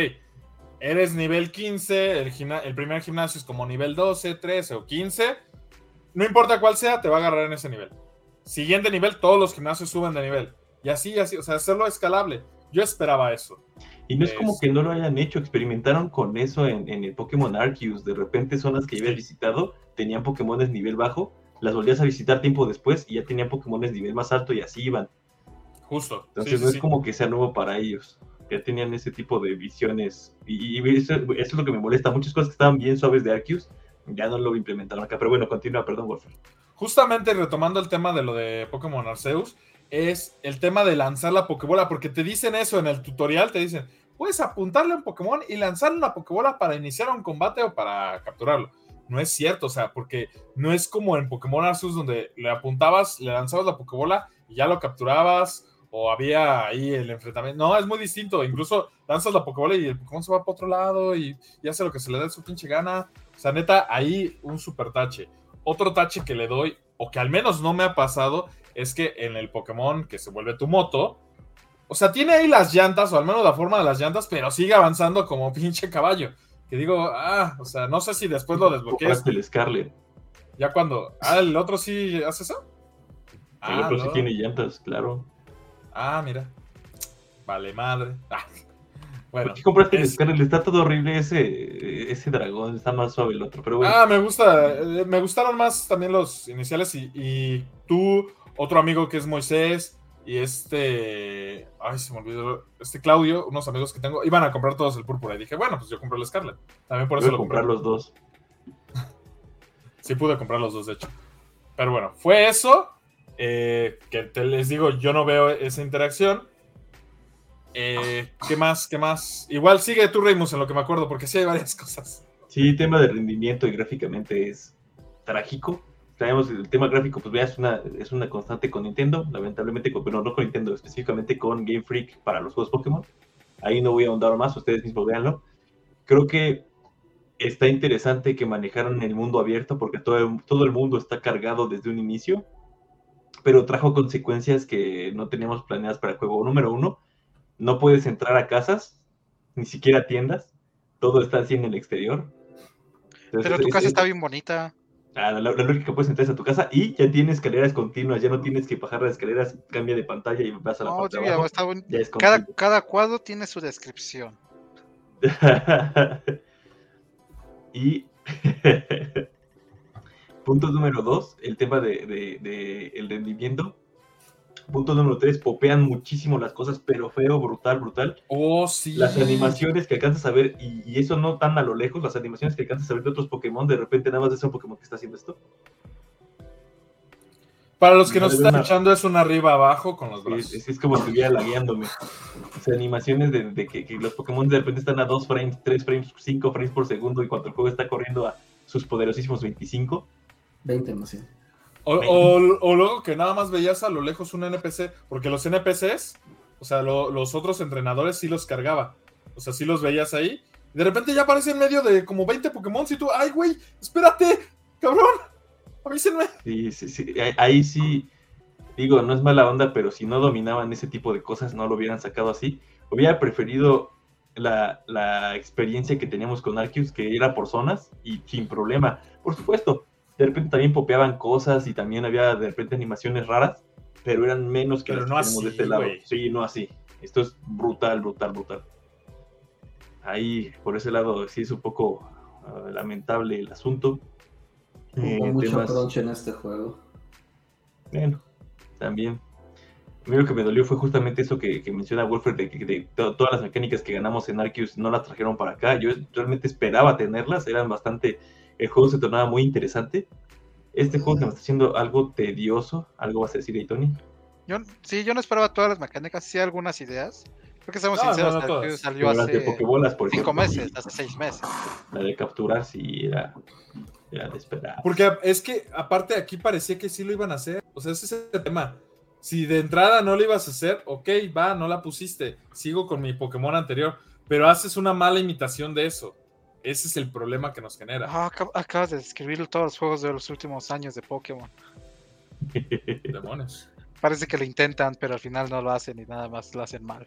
eres nivel 15, el, gimna- el primer gimnasio es como nivel 12, 13 o 15, no importa cuál sea, te va a agarrar en ese nivel. Siguiente nivel, todos los gimnasios suben de nivel. Y así, así, o sea, hacerlo escalable. Yo esperaba eso. Y no es como que no lo hayan hecho, experimentaron con eso en, en el Pokémon Arceus. De repente zonas que habías visitado tenían Pokémones nivel bajo, las volvías a visitar tiempo después y ya tenían Pokémones nivel más alto y así iban. Justo. Entonces Sí, sí, no es como que sea nuevo para ellos. Ya tenían ese tipo de visiones. Y, y eso, eso es lo que me molesta. Muchas cosas que estaban bien suaves de Arceus ya no lo implementaron acá. Pero bueno, continúa, perdón, Wolfer. Justamente retomando el tema de lo de Pokémon Arceus, es el tema de lanzar la Pokébola, porque te dicen eso en el tutorial, te dicen, puedes apuntarle a un Pokémon y lanzarle una Pokébola para iniciar un combate o para capturarlo. No es cierto, o sea, porque no es como en Pokémon Arceus donde le apuntabas, le lanzabas la Pokébola y ya lo capturabas o había ahí el enfrentamiento. No, es muy distinto. Incluso lanzas la Pokébola y el Pokémon se va para otro lado y, y hace lo que se le dé su pinche gana. O sea, neta, ahí un super tache. Otro tache que le doy, o que al menos no me ha pasado, es que en el Pokémon que se vuelve tu moto, o sea, tiene ahí las llantas, o al menos la forma de las llantas, pero sigue avanzando como pinche caballo. Que digo, ah, o sea, no sé si después lo desbloquees. El Scarlet. Ya cuando. Ah, el otro sí hace eso. el Ah, otro sí no. tiene llantas, claro. Ah, mira. Vale, madre. Ah. Bueno. ¿Por qué compraste el Scarlet? Está todo horrible ese, ese dragón. Está más suave el otro. Pero bueno. Ah, me gusta. eh, Me gustaron más también los iniciales y, y tú, otro amigo que es Moisés y este. Ay, se me olvidó. Este Claudio, unos amigos que tengo, iban a comprar todos el púrpura. Y dije, bueno, pues yo compré el Scarlet. También por voy eso lo compré. comprar los dos. Sí pude comprar los dos, de hecho. Pero bueno, fue eso. eh, que te les digo, yo no veo esa interacción. Eh, ¿Qué más? ¿Qué más? Igual sigue tú, Reimus, en lo que me acuerdo, porque sí hay varias cosas. Sí, tema de rendimiento y gráficamente es trágico. Traemos el tema gráfico, pues veas, una, es una constante con Nintendo, lamentablemente, con, bueno, no con Nintendo, específicamente con Game Freak para los juegos Pokémon. Ahí no voy a ahondar más, ustedes mismos véanlo. Creo que está interesante que manejaron el mundo abierto porque todo el, todo el mundo está cargado desde un inicio, pero trajo consecuencias que no teníamos planeadas para el juego. Número uno, no puedes entrar a casas, ni siquiera a tiendas, todo está así en el exterior. Entonces, Pero tu casa es- está bien bonita. Ah, la, la lógica que puedes entrar es a tu casa y ya tienes escaleras continuas, ya no tienes que bajar las escaleras, cambia de pantalla y vas a la No, parte de abajo. está buen- Ya es cada, cada cuadro tiene su descripción. y punto número dos, el tema de, de- de el rendimiento. Punto número 3, popean muchísimo las cosas, pero feo, brutal, brutal. Oh, sí. Las animaciones que alcanzas a ver, y, y eso no tan a lo lejos, las animaciones que alcanzas a ver de otros Pokémon, de repente nada más es un Pokémon que está haciendo esto. Para los que nos están una- escuchando, es un arriba abajo con los brazos. es- es como si estuviera lagueándome. O sea, animaciones de, de que, que los Pokémon de repente están a 2 frames, 3 frames, 5 frames por segundo, y cuando el juego está corriendo a sus poderosísimos 25. 20 más bien. O, o- o luego que nada más veías a lo lejos un NPC, porque los NPCs, o sea, lo- los otros entrenadores sí los cargaba. O sea, sí los veías ahí. Y de repente ya aparece en medio de como 20 Pokémon y tú, ay, güey, espérate, cabrón, avísenme. Sí, sí, sí. Ahí- Ahí sí, digo, no es mala onda, pero si no dominaban ese tipo de cosas, no lo hubieran sacado así. Hubiera preferido la, la experiencia que teníamos con Arceus, que era por zonas y sin problema. Por supuesto, de repente también popeaban cosas y también había de repente animaciones raras, pero eran menos que Pero las no que tenemos así, de este lado. Sí, no así. Esto es brutal, brutal, brutal. Ahí, por ese lado, sí es un poco ah, lamentable el asunto. Eh, Hubo mucho temas- crunch en este juego. bueno, también. A mí lo que me dolió fue justamente eso que, que menciona Wolfer, de que de to- todas las mecánicas que ganamos en Arceus no las trajeron para acá. Yo realmente esperaba tenerlas, eran bastante... El juego se tornaba muy interesante. Este juego se me está haciendo algo tedioso. ¿Algo vas a decir ahí, Tony? Yo, sí, yo no esperaba todas las mecánicas, sí algunas ideas. Creo que estamos No, sinceros, no, no salió Pero las de hace Pokébolas, por cinco ejemplo, meses, hace seis meses. La de capturar sí era, era de esperar. Porque es que aparte aquí parecía que sí lo iban a hacer. O sea, ese es el tema. Si de entrada no lo ibas a hacer, ok, va, no la pusiste. Sigo con mi Pokémon anterior. Pero haces una mala imitación de eso. Ese es el problema que nos genera. Ah, acab- acabas de describir todos los juegos de los últimos años de Pokémon. Demonios. Parece que lo intentan, pero al final no lo hacen y nada más lo hacen mal.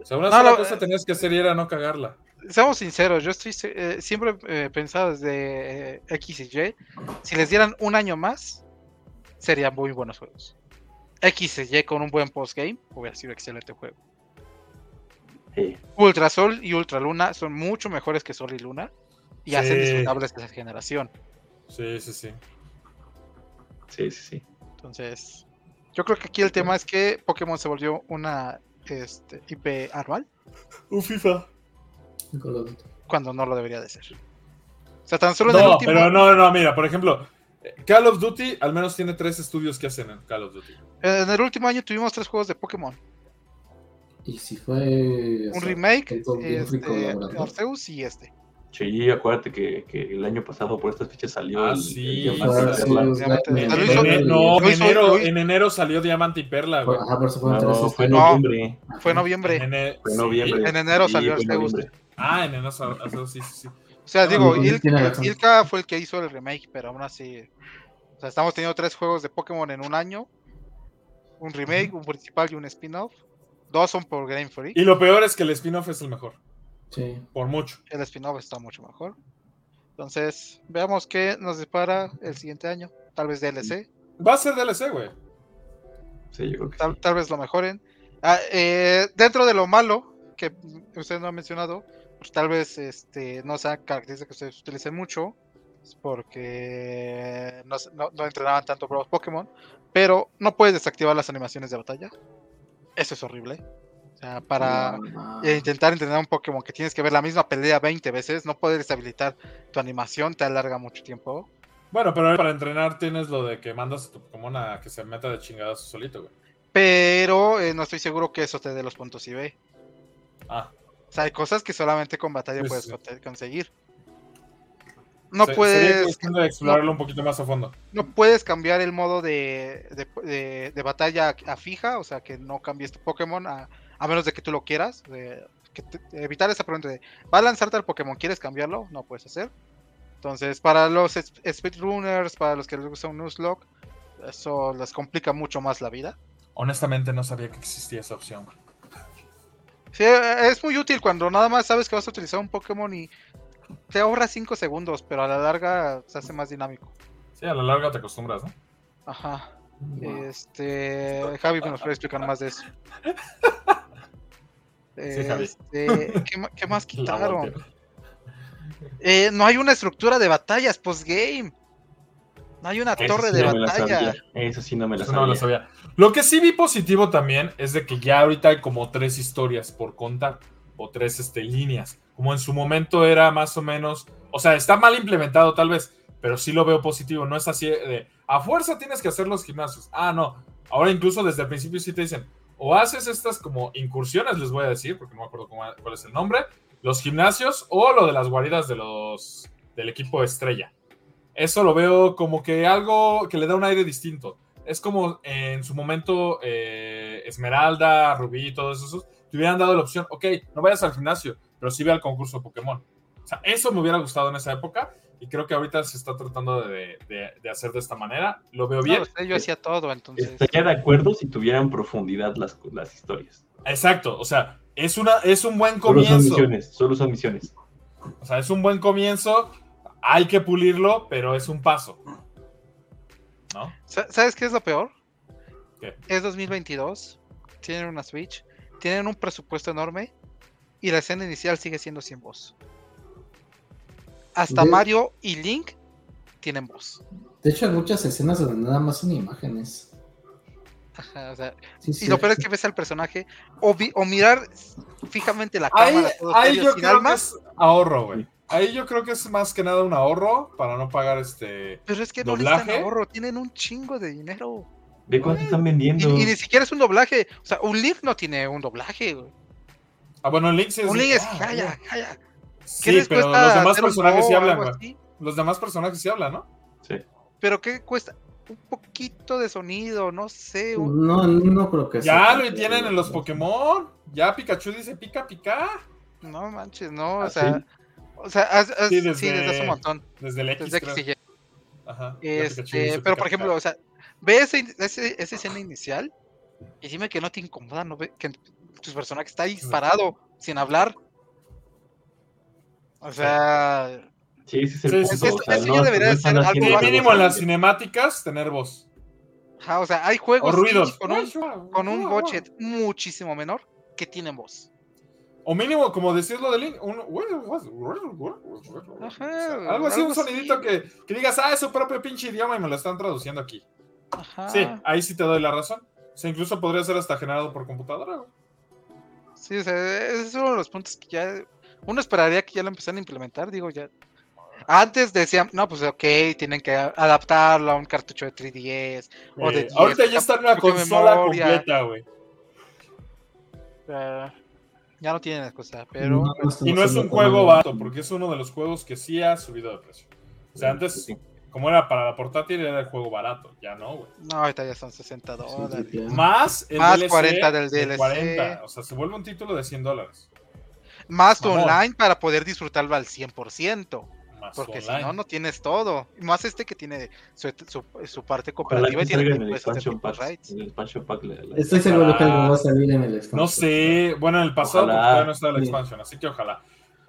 O sea, una No, sola lo- cosa tenías que hacer y era no cagarla. Seamos sinceros, yo estoy eh, siempre he pensado desde eh, X y Y, si les dieran un año más, serían muy buenos juegos. X y Y con un buen postgame hubiera sido excelente juego. Sí, Ultra Sol y Ultra Luna son mucho mejores que Sol y Luna y hacen Sí. disfrutables esa generación. Sí, sí, sí. sí, sí, sí. Entonces, yo creo que aquí el tema es que Pokémon se volvió una este, IP anual Un FIFA. Of Duty. cuando no lo debería de ser. O sea, tan solo en el No, último, pero no, no, mira, por ejemplo, Call of Duty al menos tiene tres estudios que hacen en Call of Duty. en el último año tuvimos tres juegos de Pokémon. Y si fue. o Un sea, remake, este. Arceus y este. Sí, acuérdate que, que el año pasado por estas fechas salió Ah, el, sí. el Diamante Fue y Perla. no, enero, en enero salió Diamante y Perla, güey. Ajá, por tres. No, fue en noviembre. Fue En en noviembre. ene- Fue en sí. noviembre. En enero Sí, salió fue. Ah, en enero, sal- Arceus, sí, sí, sí. O sea, No, digo, razón. Ilka fue el que hizo el remake, pero aún así. O sea, estamos teniendo tres juegos de Pokémon en un año: un remake, un principal y un spin-off. Dos son por Game Freak. Y lo peor es que el spin-off es el mejor, Sí. por mucho. El spin-off está mucho mejor. Entonces, veamos qué nos depara el siguiente año. Tal vez DLC, Va a ser DLC, güey. Sí, yo creo que tal, sí. tal vez lo mejoren. Ah, eh, dentro de lo malo, que usted no ha mencionado, pues tal vez este, no sea característica que ustedes utilicen mucho, porque no, se- no- no entrenaban tanto para los Pokémon, pero no puedes desactivar las animaciones de batalla. Eso es horrible. O sea, para Ah, eh, intentar entrenar un Pokémon que tienes que ver la misma pelea 20 veces, no poder deshabilitar tu animación, te alarga mucho tiempo. Bueno, pero para entrenar tienes lo de que mandas a tu Pokémon a que se meta de chingadas solito, güey. Pero eh, no estoy seguro que eso te dé los puntos IB. Ah, O sea, hay cosas que solamente con batalla Sí, puedes sí. conseguir. No se- puedes, explorarlo un poquito más a fondo. no puedes cambiar el modo de, de, de- de batalla a fija, o sea, que no cambies tu Pokémon a, a menos de que tú lo quieras. de- que te- evitar esa pregunta de, ¿va a lanzarte al Pokémon? ¿Quieres cambiarlo? No puedes hacer. Entonces, para los speedrunners, para los que les gusta un Nuzlocke, eso les complica mucho más la vida. Honestamente no sabía que existía esa opción. Sí, es muy útil cuando nada más sabes que vas a utilizar un Pokémon y te ahorra 5 segundos, pero a la larga se hace más dinámico. Sí, a la larga te acostumbras, ¿no? Ajá. wow. Este. Javi nos puede explicar más de eso. Sí, Javi. Este, ¿qué, más quitaron? Eh, no hay una estructura de batallas postgame. No hay una torre sí de no me la batalla. sabía. Esa sí no me la Eso no lo sabía. sabía. Lo que sí vi positivo también es de que ya ahorita hay como tres historias por contar o tres este, líneas. Como en su momento era más o menos, o sea, está mal implementado tal vez, pero sí lo veo positivo. No es así de a fuerza tienes que hacer los gimnasios. Ah, no. Ahora incluso desde el principio sí te dicen o haces estas como incursiones, les voy a decir, porque no me acuerdo cómo- cuál es el nombre, los gimnasios o lo de las guaridas de los del equipo estrella. Eso lo veo como que algo que le da un aire distinto. Es como en su momento eh, Esmeralda, Rubí todos esos te hubieran dado la opción, ok, no vayas al gimnasio, pero sí ve al concurso de Pokémon. O sea, eso me hubiera gustado en esa época y creo que ahorita se está tratando de, de- de hacer de esta manera. Lo veo bien. yo hacía todo, entonces. Estaría de acuerdo si tuvieran profundidad las, las historias. Exacto, o sea, es, una, es un buen Solo son comienzo. misiones, solo son misiones. O sea, es un buen comienzo. Hay que pulirlo, pero es un paso. ¿No? Sa- ¿Sabes qué es lo peor? ¿Qué? Es 2022, tienen una Switch, tienen un presupuesto enorme y la escena inicial sigue siendo sin voz. Hasta De- Mario y Link tienen voz. De hecho, hay muchas escenas donde nada más son imágenes. Ajá, o sea, Sí, y sí, lo peor es que ves al personaje o, vi- o mirar fijamente la Ahí, cámara ahí yo creo alma, que es ahorro, güey. Ahí yo creo que es más que nada un ahorro para no pagar este. pero es que no necesitan doblaje. ahorro, tienen un chingo de dinero. Ve cuánto están Y, vendiendo. y ni siquiera es un doblaje, o sea, un Link no tiene un doblaje. güey. Ah, bueno, Link sí es. Un Link es ah, calla, calla. ¿Qué Sí, les pero cuesta los demás personajes sí hablan, güey. Los demás personajes sí hablan, ¿no? Sí. Pero ¿qué cuesta? Un poquito de sonido, no sé. un- No, no creo que Ya sea lo tanto, tienen en los Pokémon. Ya Pikachu dice pica pica. No manches, no, o ¿Ah, sea. sí? O sea, Sí, sí, desde- desde, hace un montón. Desde el X. Desde X creo. y Y. Ajá, ya Este, pero pica, por ejemplo, pica. o sea, ve ese, ese- esa escena inicial y dime que no te incomoda, no ve que tus personaje está ahí Sí. parado, sin hablar. O sea, Sí, ese es el Sí, punto. sí, o sí. sea, Eso ya debería no ser algo mínimo en las cinemáticas, tener voz. ajá, o sea, hay juegos ruidos. con un, con un budget muchísimo menor que tienen voz. O mínimo, como decirlo de Link, un... Ajá, algo así, un algo sonidito que, que digas, ah, es su propio pinche idioma y me lo están traduciendo aquí. Ajá. Sí, ahí sí te doy la razón. O sea, incluso podría ser hasta generado por computadora. güey. Sí, o sea, ese es uno de los puntos que ya uno esperaría que ya lo empezaran a implementar, digo ya. Antes decían, no, pues ok, tienen que a- adaptarlo a un cartucho de 3DS. O de Eh, ahorita 10, ya está en una consola memoria. completa, güey. ya no tienen excusa, pero No, Y no es un juego barato, porque es uno de los juegos que sí ha subido de precio. O sea, antes, Sí. Como era para la portátil, era el juego barato. Ya no, güey. no, ahorita ya son 60 Sí, dólares. sí. Más el Más DLC 40 del de DLC. 40. O sea, se vuelve un título de 100 dólares. Más tu Mamón. online para poder disfrutarlo al 100%. Más Porque si no, no tienes todo. Más este que tiene su, su, su parte cooperativa y tiene que el expansion pack. En el expansion pack la- la- Estoy seguro que algo va a salir en el expansion. No sé, bueno, en el pasado todavía no estaba la Sí. expansión, así que ojalá.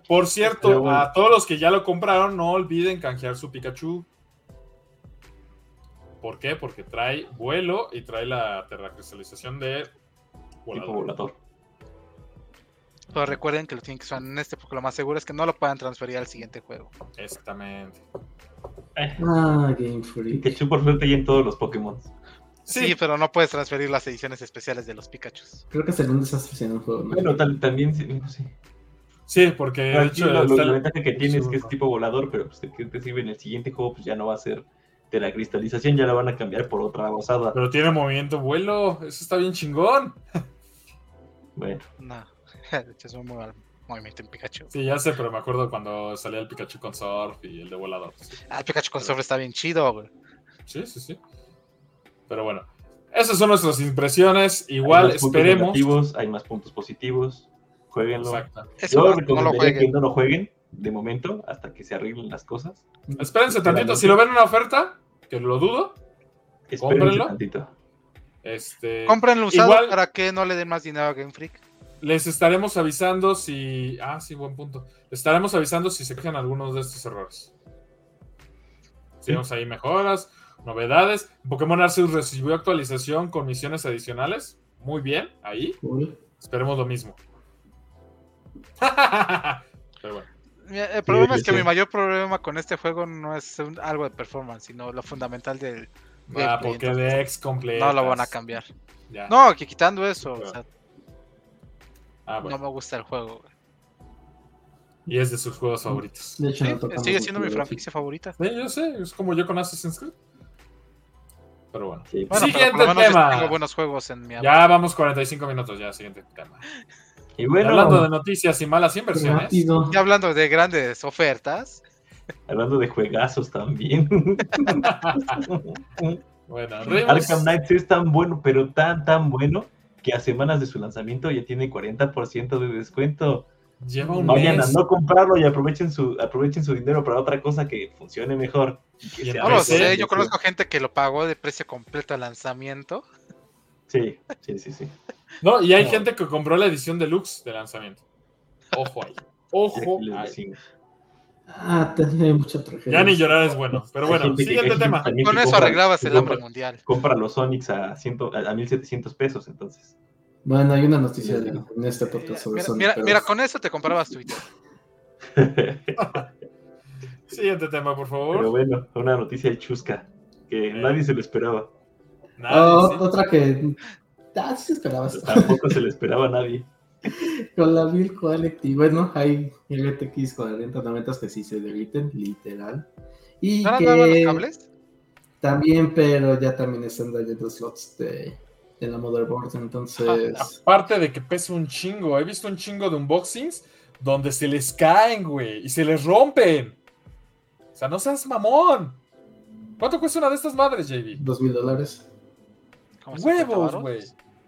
Por cierto, bueno. a todos los que ya lo compraron, no olviden canjear su Pikachu. ¿Por qué? Porque trae vuelo y trae la terracristalización de tipo volador. volador. Pero recuerden que lo tienen que usar en este porque lo más seguro es que no lo puedan transferir al siguiente juego. Exactamente. Eh, Ah, Game Freak. Pikachu por suerte ya en todos los Pokémon. Sí, Sí, pero no puedes transferir las ediciones especiales de los Pikachu. Creo que sería un desastre si en un juego. ¿no? Bueno, tal- también, sí, no sí, porque de hecho lo- lo- la el- ventaja que tiene es que es tipo volador, pero pues, que te sirve en el siguiente juego, pues ya no va a ser de la cristalización, ya la van a cambiar por otra basada. Pero tiene movimiento vuelo, eso está bien chingón. Bueno, No, de hecho es un muy mal movimiento en Pikachu. Sí, ya sé, pero me acuerdo cuando salía el Pikachu con surf y el de volador. Sí, Ah, el Pikachu con sobre está bien chido, güey. sí, sí. sí. Pero bueno, esas son nuestras impresiones. hay Igual esperemos. hay más puntos positivos. Jueguenlo. Yo no, no lo recomendaría que jueguen. no lo jueguen de momento hasta que se arreglen las cosas. Espérense tantito, si lo ven en una oferta, que lo dudo, Cómprenlo. tantito. este, Cómprenlo usado Igual- para que no le den más dinero a Game Freak. les estaremos avisando si. Ah, sí, buen punto. Les estaremos avisando si se quejan algunos de estos errores. Si Tenemos ahí mejoras, novedades. Pokémon Arceus recibió actualización con misiones adicionales. Muy bien, ahí. Cool. Esperemos lo mismo. Pero bueno. El problema es que sí. mi mayor problema con este juego no es un- algo de performance, sino lo fundamental del Ah, gameplay, porque entonces, de ex completo. no lo van a cambiar. Ya. No, que quitando eso, o sea, Ah, bueno. no me gusta el juego. güey. Y es de sus juegos favoritos. De hecho, Sí, no sigue siendo mi franquicia favorita. Sí, yo sé, es como yo con Assassin's Creed. Pero bueno. Sí, Bueno, Siguiente pero tema. tengo buenos juegos en mi Ya vamos 45 minutos, ya, siguiente tema. Y bueno, Hablando de noticias y malas inversiones. Rápido. Y hablando de grandes ofertas, hablando de juegazos también. bueno, Arkham Knight es tan bueno, pero tan, tan bueno, que a semanas de su lanzamiento ya tiene 40% de descuento. lleva un Vayan a no comprarlo y aprovechen su, aprovechen su dinero para otra cosa que funcione mejor. que no lo sé, yo conozco gente que lo pagó de precio completo al lanzamiento. Sí, sí, sí, sí. No, y hay No. gente que compró la edición deluxe de lanzamiento. Ojo ahí. Ojo ahí. Ah, tenía mucha tragedia. Ya ni llorar es bueno. Pero bueno, siguiente tema. Con eso compra- arreglabas el hambre mundial. Compra los Sonics a, 100, a, a 1700 pesos, entonces. Bueno, hay una noticia Sí, sí. de- en este podcast sobre Mira, Sonic, mira, pero- mira, con eso te comprabas Twitter. Siguiente tema, por Pero favor. bueno, una noticia chusca que Eh. nadie se lo esperaba. Nadie, Oh, sí. Otra que. Ah, sí esperabas. Tampoco se lo esperaba a nadie. Con la Bill Quality. Bueno, hay RTX 4090 que sí se derriten, literal. Y ¿No andaban los que cables? también, pero ya también están dando slots de, de la motherboard. Entonces, Aparte de que pesa un chingo. He visto un chingo de unboxings donde se les caen, güey. Y se les rompen. O sea, no seas mamón. ¿Cuánto cuesta una de estas madres, JB? dos mil dólares. Como 50 Huevos, güey.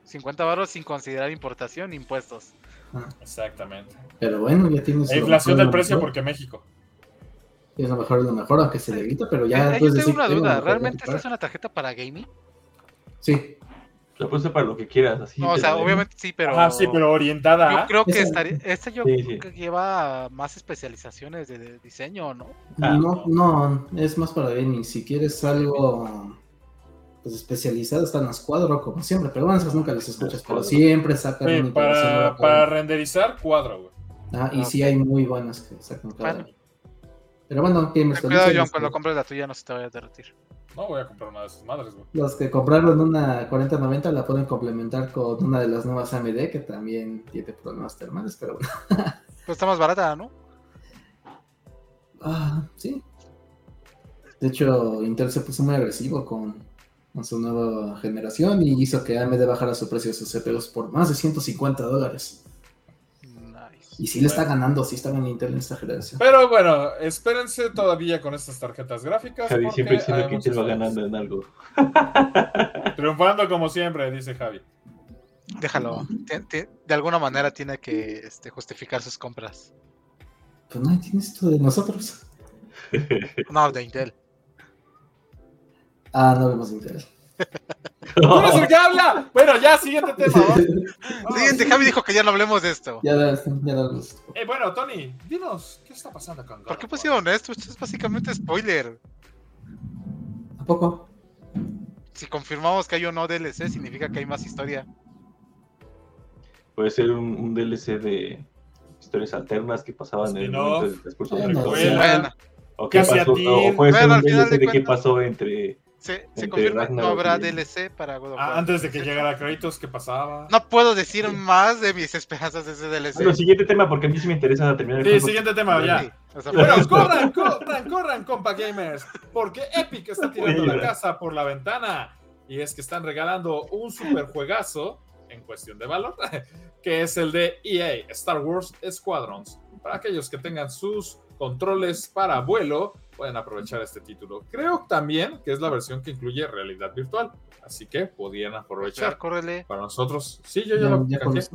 50 baros sin considerar importación impuestos. Ah, Exactamente. pero bueno, ya tienes. Inflación del precio mejor. porque México. Es lo mejor y lo mejor, aunque se derrita, pero ya. Eh, yo puedes tengo decir una duda, ¿realmente de esta es una tarjeta para gaming? Sí, La puse para lo que quieras, así. No, o sea, obviamente sí, pero... Ah, sí, pero orientada Yo a... creo que estaría... Esta yo Sí, creo sí. que lleva más especializaciones de, de diseño, ¿no? Ah, no, no, es más para gaming. Si quieres algo pues especializado, están las cuadro, como siempre, pero bueno, esas nunca las escuchas, pero Cuadro. siempre sacan Sí, una para, renderizar cuadro, güey. Ah, y Ok. sí hay muy buenas que sacan Bueno. Pero bueno, gamers, Ten cuidado, John, cuando que- compres la tuya no se te vaya a derretir. No voy a comprar una de esas madres, güey. Los que compraron una 4090 la pueden complementar con una de las nuevas AMD que también tiene problemas termales, pero bueno. Pero está más barata, ¿no? Ah, sí. De hecho, Intel se puso muy agresivo con, con su nueva generación y hizo que AMD bajara su precio de sus CPUs por más de 150 dólares. Nice. Y sí le está ganando, sí está ganando Intel en esta generación. Pero bueno, espérense todavía con estas tarjetas gráficas. Javi siempre diciendo que Intel va ganando en algo. Triunfando como siempre, dice Javi. Déjalo. De alguna manera tiene que este, justificar sus compras. Pues no tienes esto de nosotros. No, de Intel. Ah, no vemos Intel. ¡Tú eres el que habla! Bueno, ya, siguiente tema. ¿va? Siguiente, Javi dijo que ya no hablemos de esto. ya, ya no Eh, bueno, Tony, dinos, ¿qué está pasando con ¿Por qué God of War? pusieron esto? Esto es básicamente spoiler. ¿A poco? Si confirmamos que hay un no DLC, significa que hay más historia. Puede ser un, un DLC de historias alternas que pasaban en el momento del transcurso de la historia. Bueno, Bueno, O, qué pasó, o puede ser un DLC de de qué pasó entre. Se, se confirma que no habrá DLC para God of Ah, War. antes de que llegara Kratos, ¿qué pasaba? No puedo decir más de mis esperanzas de ese DLC. Bueno, siguiente tema, porque a mí sí me interesa terminar el Sí, juego. siguiente tema, ya. Sí, o sea, Bueno, pero- corran, corran, corran, compa gamers, porque Epic está tirando la casa por la ventana y es que están regalando un super juegazo en cuestión de valor, que es el de EA Star Wars Squadrons. Para aquellos que tengan sus controles para vuelo, pueden aprovechar este título. Creo también que es la versión que incluye realidad virtual, así que podían aprovechar. córrele, Para nosotros, sí, yo ya, Ya, lo ya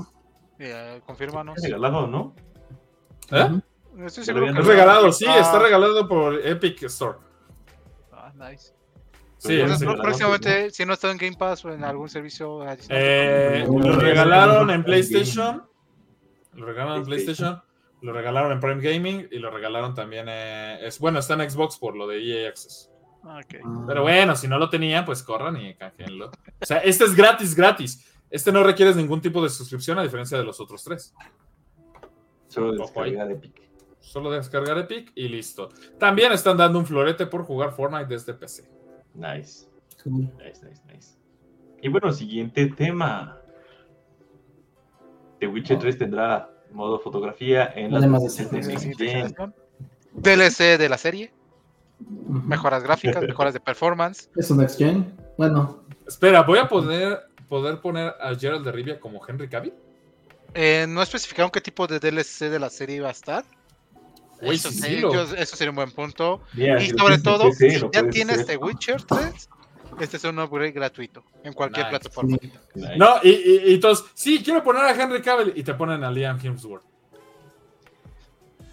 eh, confírmanos. Es regalado, ¿no? ¿Eh? Estoy seguro que Es regalado, sí, Ah, está regalado por Epic Store. ah, nice. Sí, no Entonces, próximamente, si no está en Game Pass o en algún servicio. Eh, lo regalaron en PlayStation. Lo regalaron en PlayStation. Lo regalaron en Prime Gaming. Y lo regalaron también. eh, es, bueno, está en Xbox por lo de EA Access. Ah, ok. Ah. Pero bueno, si no lo tenían, pues corran y canjeenlo. O sea, este es gratis, gratis. Este no requieres ningún tipo de suscripción a diferencia de los otros tres. Solo descargar Epic. Solo descargar Epic y listo. También están dando un florete por jugar Fortnite desde PC. Nice, Cool. nice, nice, nice. Y bueno, siguiente tema. The Witcher Oh. 3 tendrá modo fotografía en las ser-. DLC de la serie, mejoras gráficas, mejoras de performance. Es un next gen. Bueno, Espera, ¿voy a poder, poder poner a Gerald de Rivia como Henry Cavill? Eh, no especificaron qué tipo de DLC de la serie iba a estar. Eso, sí, sí, sí lo- yo- eso sería un buen punto. Y sobre todo, si ya tienes hacer. The Witcher 3, este es un upgrade gratuito en cualquier Nice. plataforma. Nice. No, y, y, y todos, sí, quiero poner a Henry Cavill y te ponen a Liam Hemsworth.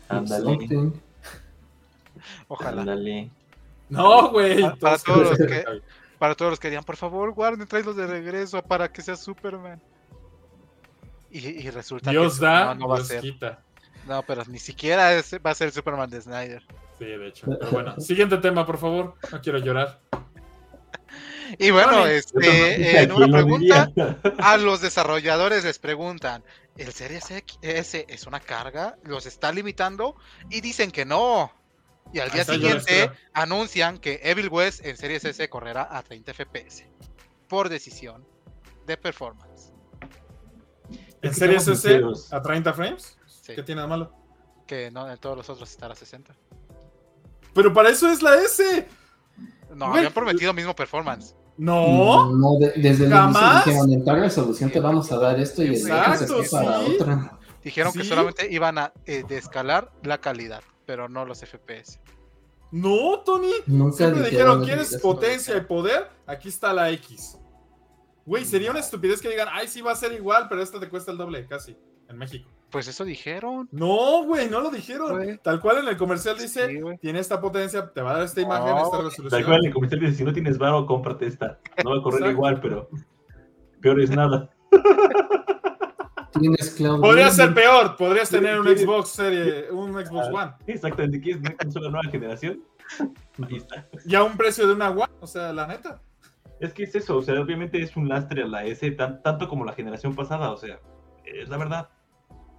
Ándale. Ojalá. ándale. No, güey. Para- para todos los a que-. Para todos los que digan, por favor, guarden, tráelos de regreso para que sea Superman. Y, y resulta Dios que da, no, no va a Dios ser. quita. No, pero ni siquiera es- va a ser Superman de Snyder. Sí, de hecho. Pero bueno, siguiente tema, por favor. No quiero llorar. Y bueno, este, en ¿Quién una pregunta, diría? a los desarrolladores les preguntan, ¿el Series X S es una carga? ¿Los está limitando? Y dicen que no. Y al Ahí día siguiente anuncian que Evil West en Series S correrá a 30 FPS por decisión de performance. ¿En series S a 30 frames? Sí, ¿Qué tiene de malo? que no en todos los otros estará a 60. Pero para eso es la S. No, habían prometido mismo performance. No. No, de- desde el inicio dijeron, en tal resolución te vamos a dar esto y el Exacto, otro se para sí. otra. Dijeron que Sí. solamente iban a eh, descalar la calidad, pero no los FPS. No, Tony. Nunca Siempre dijeron dijeron, ¿quieres potencia y poder? Aquí está la X. Güey, sería una estupidez que digan, ay, sí va a ser igual, pero esta te cuesta el doble, casi, en México. Pues eso dijeron. No, güey, no lo dijeron. Güey. Tal cual en el comercial dice, Sí, tiene esta potencia, te va a dar esta imagen, No, esta resolución. Tal cual en el comentario dice, si no tienes varo, cómprate esta. No va a correr Exacto. igual, pero peor es nada. Tienes cloud Podría ser peor, podrías tener un. Xbox serie, un Xbox One. Sí, Exactamente, ¿quieres una consola nueva generación? Ahí está. Y a un precio de una One, o sea, la neta. Es que es eso, o sea, obviamente es un lastre a la S, tan- tanto como la generación pasada, o sea, es la verdad.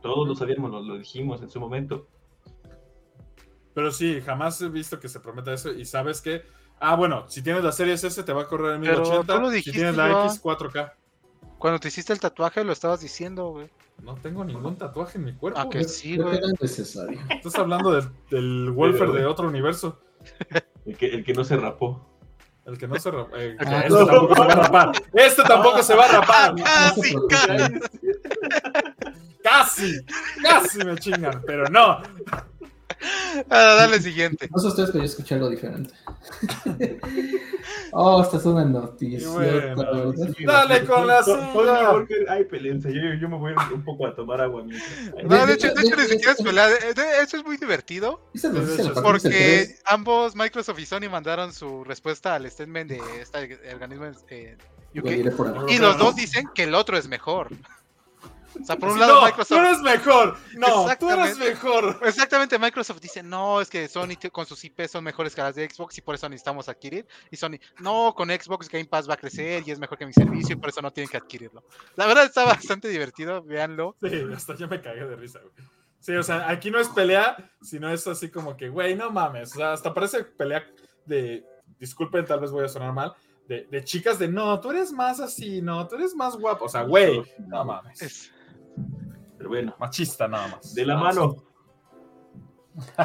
Todos lo sabíamos, lo, lo dijimos en su momento. Pero sí, jamás he visto que se prometa eso. Y sabes que, ah, bueno, si tienes la serie S te va a correr en Pero 1080. tú lo si dijiste tienes la ya. X, 4K. Cuando te hiciste el tatuaje lo estabas diciendo, güey. No tengo ningún tatuaje en mi cuerpo. Ah, que güey. sí, güey. era necesario. Estás hablando del, del Wolfer de otro universo. El que, el que no se rapó. El que no se rapó. eh, Ah, este no. tampoco se va a rapar. Este tampoco se va a rapar. Casi, No se casi. Casi, casi me chingan, pero no. Ah, dale siguiente. No sé ustedes, pero yo escuché algo diferente. oh, esta es una noticia. Dale con la Pon- silla. Walker, Ay, pelenza, yo, yo me voy un poco a tomar agua. Ay, No, de hecho, de hecho de- ni siquiera es de- Eso es muy divertido. La Porque ambos, Microsoft y Sony, mandaron su respuesta al statement de este organismo eh, UK. Y los dos dicen que el otro es mejor. O sea, por un lado, no, tú Microsoft. eres mejor. No, tú eres mejor. Exactamente, Microsoft dice, no, es que Sony con sus IP son mejores que las de Xbox y por eso necesitamos adquirir. Y Sony, no, con Xbox Game Pass va a crecer y es mejor que mi servicio y por eso no tienen que adquirirlo. La verdad está bastante divertido, véanlo. Sí, hasta yo me cagué de risa, güey. Sí, o sea, aquí no es pelea, sino es así como que, güey, no mames. O sea, hasta parece pelea de. Disculpen, tal vez voy a sonar mal. De, de chicas de no, tú eres más así, no, tú eres más guapo. O sea, güey, no mames. Es- Pero bueno, Machista nada más. de la Nada más. mano.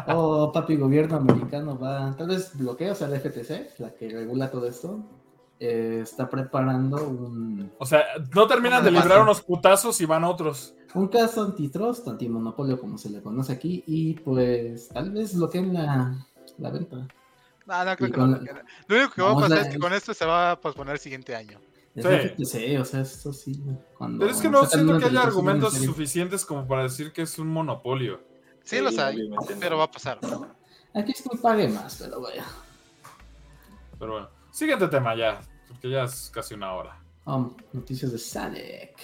Oh, papi, gobierno americano va. Tal vez bloquea, o sea, la FTC, la que regula todo esto, eh, está preparando un, O sea, no terminan de librar unos putazos y van otros. un caso antitrust, antimonopolio, como se le conoce aquí, y pues tal vez bloqueen la, la venta. No, no creo Y que no, porque- Lo único que va a pasar a- es que con esto se va a posponer el siguiente año. Es Sí. la FTC, o sea, esto sí. Cuando Pero es que no siento que haya argumentos suficientes como para decir que es un monopolio. Sí, los hay, pero va a pasar. Aquí es que pague más, pero vaya. Pero bueno, siguiente tema ya, porque ya es casi una hora. Um, noticias de Sonic.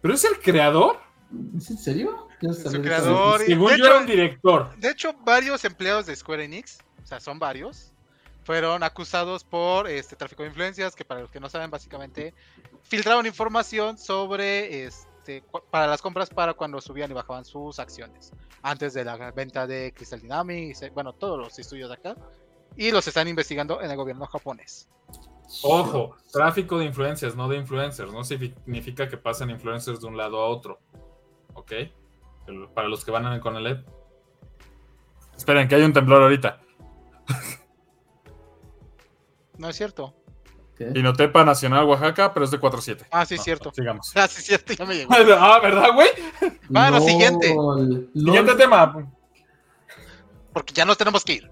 ¿Pero es el creador? ¿Es en serio? ¿Ya Su creador. Según de yo hecho- era un director. De hecho, varios empleados de Square Enix, o sea, son varios, fueron acusados por este tráfico de influencias, que para los que no saben, básicamente filtraron información sobre este para las compras para cuando subían y bajaban sus acciones. Antes de la venta de Crystal Dynamics, bueno, todos los estudios de acá. Y los están investigando en el gobierno japonés. Ojo, tráfico de influencias, no de influencers. No significa que pasen influencers de un lado a otro. ¿Ok? Para los que van con el LED. Esperen, que hay un temblor ahorita. No es cierto. ¿Qué? Inotepa Nacional Oaxaca, pero es de 4-7. Ah, sí, es No, cierto. Sigamos. Ah, sí, es cierto, ya me llegó. Ah, ¿verdad, güey? Va, lo siguiente. LOL, Siguiente LOL. tema. Porque ya nos tenemos que ir.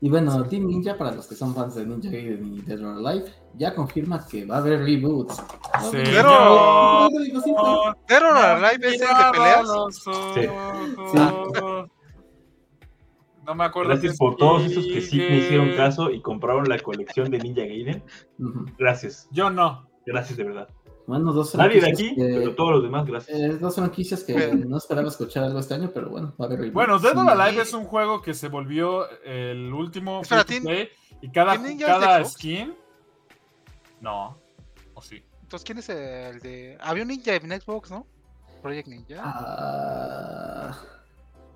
Y bueno, Team Ninja, para los que son fans de Ninja Gaiden y Dead or Alive, ya confirma que va a haber reboots. Reboots. Dead or Alive es el de peleas. No me acuerdo. Gracias por todos esos que sí me hicieron caso y compraron la colección de Ninja Gaiden. Gracias, Yo no. gracias de verdad. Bueno, dos Nadie de aquí, que- pero todos los demás, gracias. eh, dos franquicias que no esperaba escuchar algo este año, pero bueno, va a haber. Bueno, Dead or. Alive es un juego que se volvió el último Espera, free to ¿tiene- play y cada, ¿tiene ninjas de cada skin. No. ¿O sí? Entonces, ¿quién es el de...? Había un ninja en Xbox, ¿no? Project Ninja. Ah,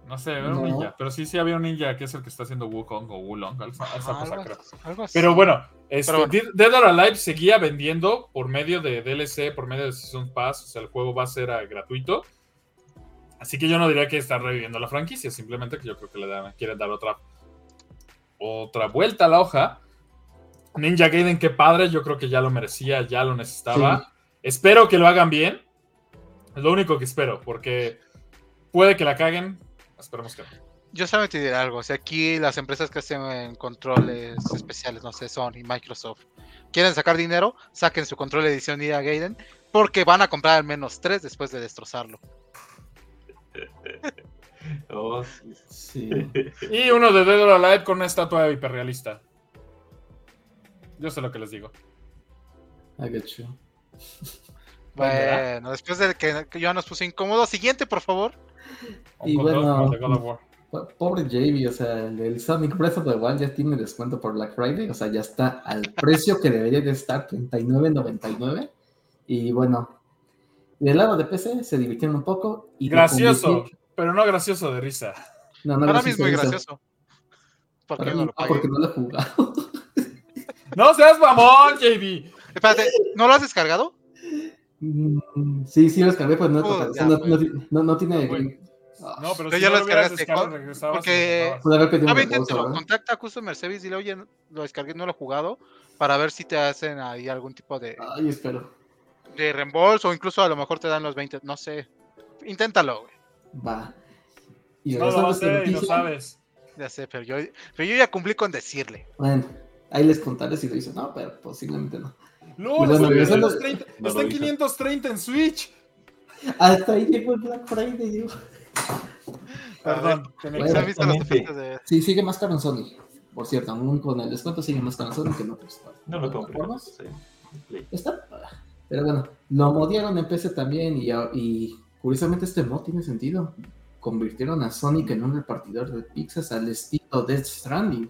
No sé, era un ninja. Pero sí, sí había un ninja que es el que está haciendo Wukong o Wulong. Esa, esa Ajá, cosa algo, creo. así- algo así. Pero bueno, este, Pero bueno. Dead- or Alive seguía vendiendo por medio de DLC, por medio de Season Pass. O sea, el juego va a ser ah, gratuito. Así que yo no diría que están reviviendo la franquicia, simplemente que yo creo que le dan- quieren dar otra, otra vuelta a la hoja. Ninja Gaiden, qué padre, yo creo que ya lo merecía, ya lo necesitaba. sí. Espero que lo hagan bien. Es lo único que espero, porque puede que la caguen. Esperemos que no. Yo solamente diré algo. O sea, aquí las empresas que hacen controles especiales, no sé, Sony, Microsoft, quieren sacar dinero, saquen su control de edición Ninja Gaiden, porque van a comprar al menos tres después de destrozarlo. Oh, sí. sí. Y uno de Dead or Alive con una estatua hiperrealista. Yo sé lo que les digo. I get you. Bueno, después de que, que ya nos puso incómodo, siguiente, por favor. Y bueno, Pobre JB, o sea, el, el Sonic Breath of the Wild ya tiene descuento por Black Friday, o sea, ya está al precio que debería de estar, 39.99. Y bueno, del lado de PC se divirtieron un poco. Y Gracioso, pero no gracioso de risa. No, no Para mí es gracioso, porque no lo he jugado. ¡No seas mamón, JB! Espérate, ¿no lo has descargado? Mm, sí, sí lo descargué, pues no, Oh, ya, no, pues. no no- no tiene... Güey. Ah, No, pero Pero si ya no lo lo Porque- lo inténtalo. Contacta a Customer Service y dile, oye, lo descargué, no lo he jugado, para ver si te hacen ahí algún tipo de, Ay, espero. de reembolso o incluso a lo mejor te dan los 20, no sé. Inténtalo, güey. Va. Y No lo hacer y no noticia, sabes. Ya sé, pero yo, pero yo ya cumplí con decirle. Bueno, ahí les contaré si lo hizo. No, pero posiblemente no. ¡No! Bueno, está, en regresando- 530, No está lo en hizo. 530 en Switch. Hasta ahí llegó el Black Friday, digo. Perdón. que ¿Se Bueno, han visto las ofertas de... Sí, sigue más caro en Sony. Por cierto, aún con el descuento sigue más caro en Sony que en otras No lo compré. Sí. Está. Pero bueno, lo modiaron en PC también y, y curiosamente este mod tiene sentido. Convirtieron a Sonic en un repartidor de pizzas al estilo Death Stranding.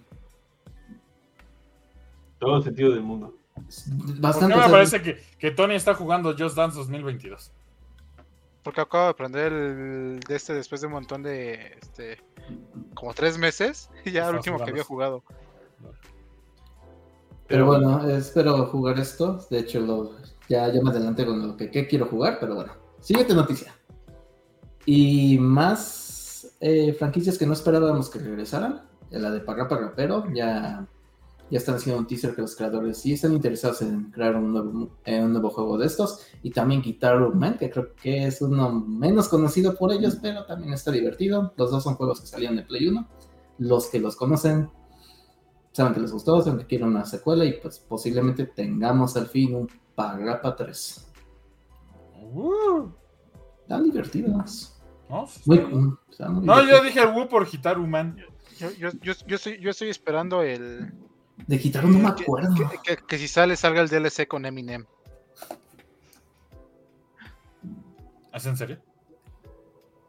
Todo el sentido del mundo. Es ¿Por qué Bastante. me parece que, que Tony está jugando Just Dance 2022? Porque acabo de aprender el de este después de un montón de, este, como tres meses, y ya Estás el último que había jugado. Pero bueno, espero jugar esto. De hecho, lo, ya, ya me adelanté con lo que, que quiero jugar, pero bueno. Siguiente noticia. Y más eh, franquicias que no esperábamos que regresaran. La de Parrapa Rapero. Ya, ya están haciendo un teaser que los creadores sí están interesados en crear un nuevo, eh, un nuevo juego de estos. Y también Guitar Man, que creo que es uno menos conocido por ellos, pero también está divertido. Los dos son juegos que salían de Play 1. Los que los conocen saben que les gustó, saben que quieren una secuela y pues posiblemente tengamos al fin un Parrapa 3. Uh, Están divertidos. ¿no? Muy, muy No, yo dije el Woo por Hitaru Man. Yo, yo, yo, yo, estoy, yo estoy esperando el... De Guitar no me que- acuerdo. Que, que- que si sale salga el DLC con Eminem. ¿Es en serio?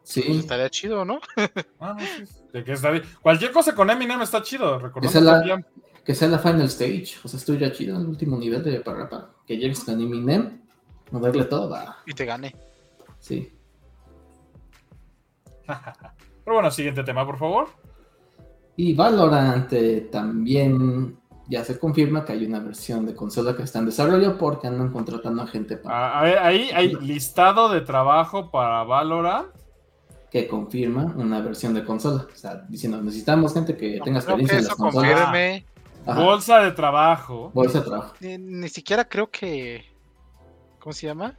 Sí, Pues estaría chido, ¿no? Ah, no, sí. De que está bien. Cualquier cosa con Eminem está chido. Recordemos Esa es la- que que sea la final stage. O sea, estoy ya chido en el último nivel de Parrapa. Que llegues con Eminem, moverle todo, va. Y te gane. Sí. Pero bueno, siguiente tema, por favor. Y Valorant eh, también ya se confirma que hay una versión de consola que está en desarrollo porque andan contratando a gente para, Ah, a ver, ahí hay listado de trabajo para Valorant. que confirma una versión de consola. O sea, diciendo, necesitamos gente que No tenga experiencia que en eso las consolas. confirme. Ajá, Bolsa de trabajo. Bolsa de trabajo. Ni, ni siquiera creo que. ¿Cómo se llama?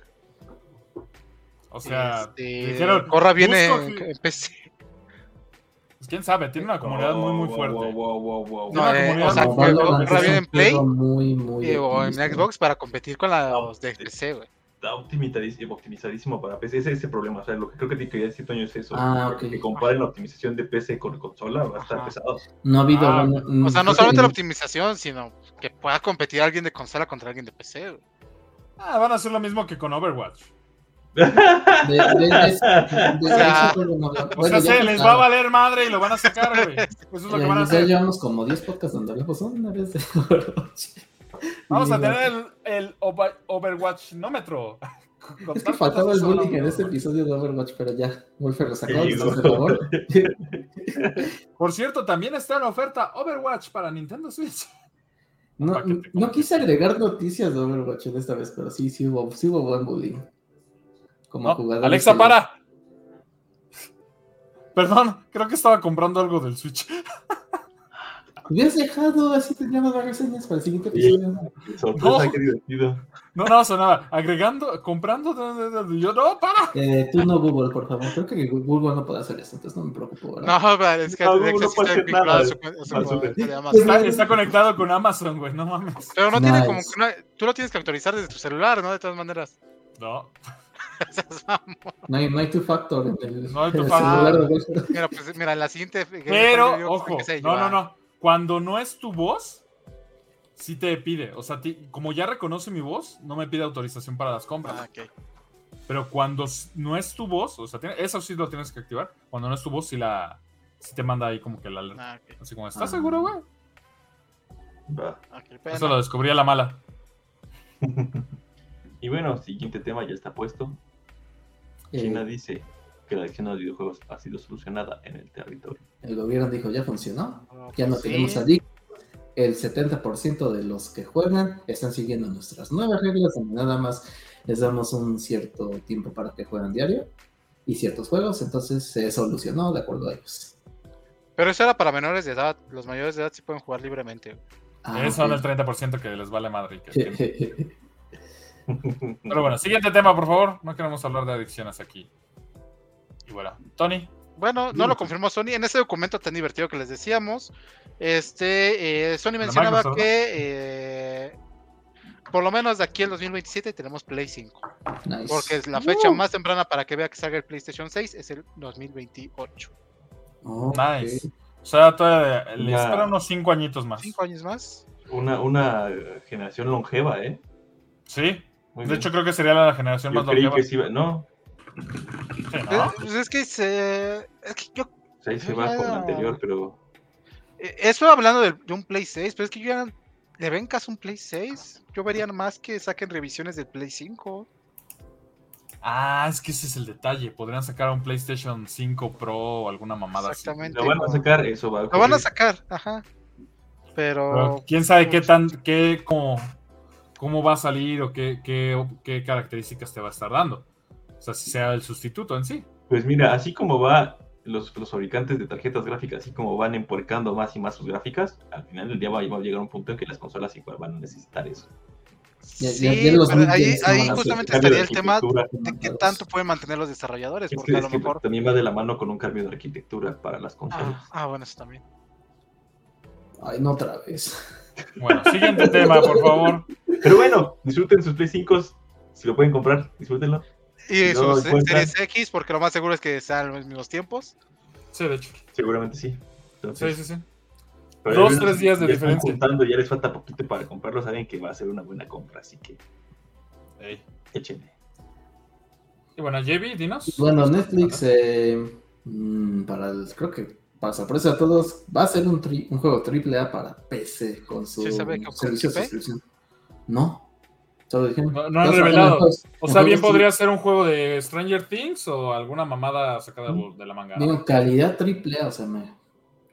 O sea, Este, dijeron, Corra viene busco en, que- en PC. Pues quién sabe, tiene una comunidad muy, muy fuerte. No, eh, o sea, muy Corra bien en Play muy, muy eh, o en. Xbox para competir con los de PC, güey. Está optimizadísimo, optimizadísimo para PC. Ese es el problema. O sea, lo que creo que te quería decir, Toño, es eso. Ah, que, comparen la optimización de PC con consola va a estar Ajá. pesado. No ha habido. Ah, bueno, O sea, no solamente la optimización, sino que pueda competir alguien de consola contra alguien de PC, güey. Ah, van a hacer lo mismo que con Overwatch. O bueno, sea, ya se les va a valer madre y lo van a sacar, güey. Eso es lo que van a ya hacer. llevamos como 10 podcasts donde hablamos una vez de Overwatch. Vamos a tener el, el Over- Overwatchnómetro. Es que faltaba el bullying en ese episodio de Overwatch, pero ya, Wolfer lo sacó, por favor. Por cierto, también está en oferta Overwatch para Nintendo Switch. No, no quise agregar noticias de Overwatch en esta vez, pero sí, sí hubo, sí hubo buen bullying. Como No, jugador. Alexa, para. Perdón, creo que estaba comprando algo del Switch. Hubieras dejado, así teníamos las reseñas para el siguiente Sí. episodio. Sorpresa, No. qué divertido. No, no, sonaba. Agregando, comprando. Yo no, para. Eh, tú no, Google, por favor. Creo que Google no puede hacer esto, entonces no me preocupo. ¿verdad? No, pero es que No, Alexa no sí puede está hacer nada. a su, a su A su- cuenta de Amazon. Está, está conectado con Amazon, güey. No mames. Pero no tiene Nice. como que una- Tú lo tienes que actualizar desde tu celular, ¿no? De todas maneras. No. No hay, no hay two factor en el, No hay de Wolfer. Mira, pues mira, la siguiente. Pero, ojo, no, no, ah. no. Cuando no es tu voz, sí te pide. O sea, ti- como ya reconoce mi voz, no me pide autorización para las compras. Ah. Pero cuando no es tu voz, o sea, tiene- eso sí lo tienes que activar. Cuando no es tu voz, sí, la, sí te manda ahí como que la alerta. Ah. Así como, ¿estás Ah. seguro, güey? Eso lo descubrí a la mala. y bueno, siguiente tema ya está puesto. China Eh, dice que la adicción a los videojuegos ha sido solucionada en el territorio. el gobierno dijo, ya funcionó. Ah, Ya no pues sí. tenemos adictos. El 70% de los que juegan están siguiendo nuestras nuevas reglas, donde nada más les damos un cierto tiempo para que jueguen diario y ciertos juegos, entonces se solucionó de acuerdo a ellos. Pero eso era para menores de edad. Los mayores de edad sí pueden jugar libremente. Ah, son ok. el 30% que les vale madre. que- que- Pero bueno, siguiente tema, por favor. No queremos hablar de adicciones aquí. Y bueno, Tony. Bueno, no lo confirmó Sony. En ese documento tan divertido que les decíamos, este, eh, Sony mencionaba que eh, por lo menos de aquí al 2027 tenemos Play 5. Nice. Porque es la fecha Uh. más temprana para que vea que salga el PlayStation 6 es el 2028. Ok. Nice. O sea, todavía le Ya. espera unos 5 añitos más. ¿Cinco años más? Una, una generación longeva, ¿eh? Sí. Muy De bien. hecho, creo que sería la generación Yo más creí longeva. que sí iba. No, Sí, Eh, ¿no? Pues es que se, es que yo pues ahí se Yo va con la anterior, pero. eh, eso hablando del- de, un Play 6, pero es que yo ya le ven caso un Play 6. Yo vería más que saquen revisiones del Play 5. Ah, es que ese es el detalle. Podrían sacar un PlayStation 5 Pro o alguna mamada así. Exactamente. Lo van a sacar, eso va a Lo van a sacar, ajá. Pero, Pero quién sabe qué tan, qué, cómo, cómo va a salir o qué, qué, qué características te va a estar dando. O sea, si sea el sustituto en sí. Pues mira, así como va los, los fabricantes de tarjetas gráficas, así como van empuercando más y más sus gráficas, al final del día va, va a llegar un punto en que las consolas igual van a necesitar eso. Ya- sí, ya- ya los pero ahí, justamente estaría el tema de qué tanto pueden mantener los desarrolladores, Es porque que, a es lo que mejor... también va de la mano con un cambio de arquitectura para las consolas. Ah, ah, bueno, eso también. Ay, no otra vez. Bueno, siguiente tema, por favor. Pero bueno, disfruten sus Play 5 si lo pueden comprar, disfrútenlo. Y No, sus encuentran- Series X, porque lo más seguro es que sean los mismos tiempos. Sí, de hecho. Seguramente sí. Sí, Entonces, sí, sí. pero Dos, tres días de ya están diferencia. juntando, ya les falta poquito para comprarlo, saben que va a ser una buena compra, así que Ey. échenle. Y bueno, JB, dinos. Bueno, Netflix, eh, mm, para el- creo que para sorpresa de todos, va a ser un, tri- un juego triple A para PC con su ¿Sí sabe que- con servicio de suscripción. No, Solo dijeron. No, no han revelado. O sea, bien podría ser un juego de Stranger Things o alguna mamada sacada de, de la manga. ¿no? Digo, calidad triple A, o sea, me,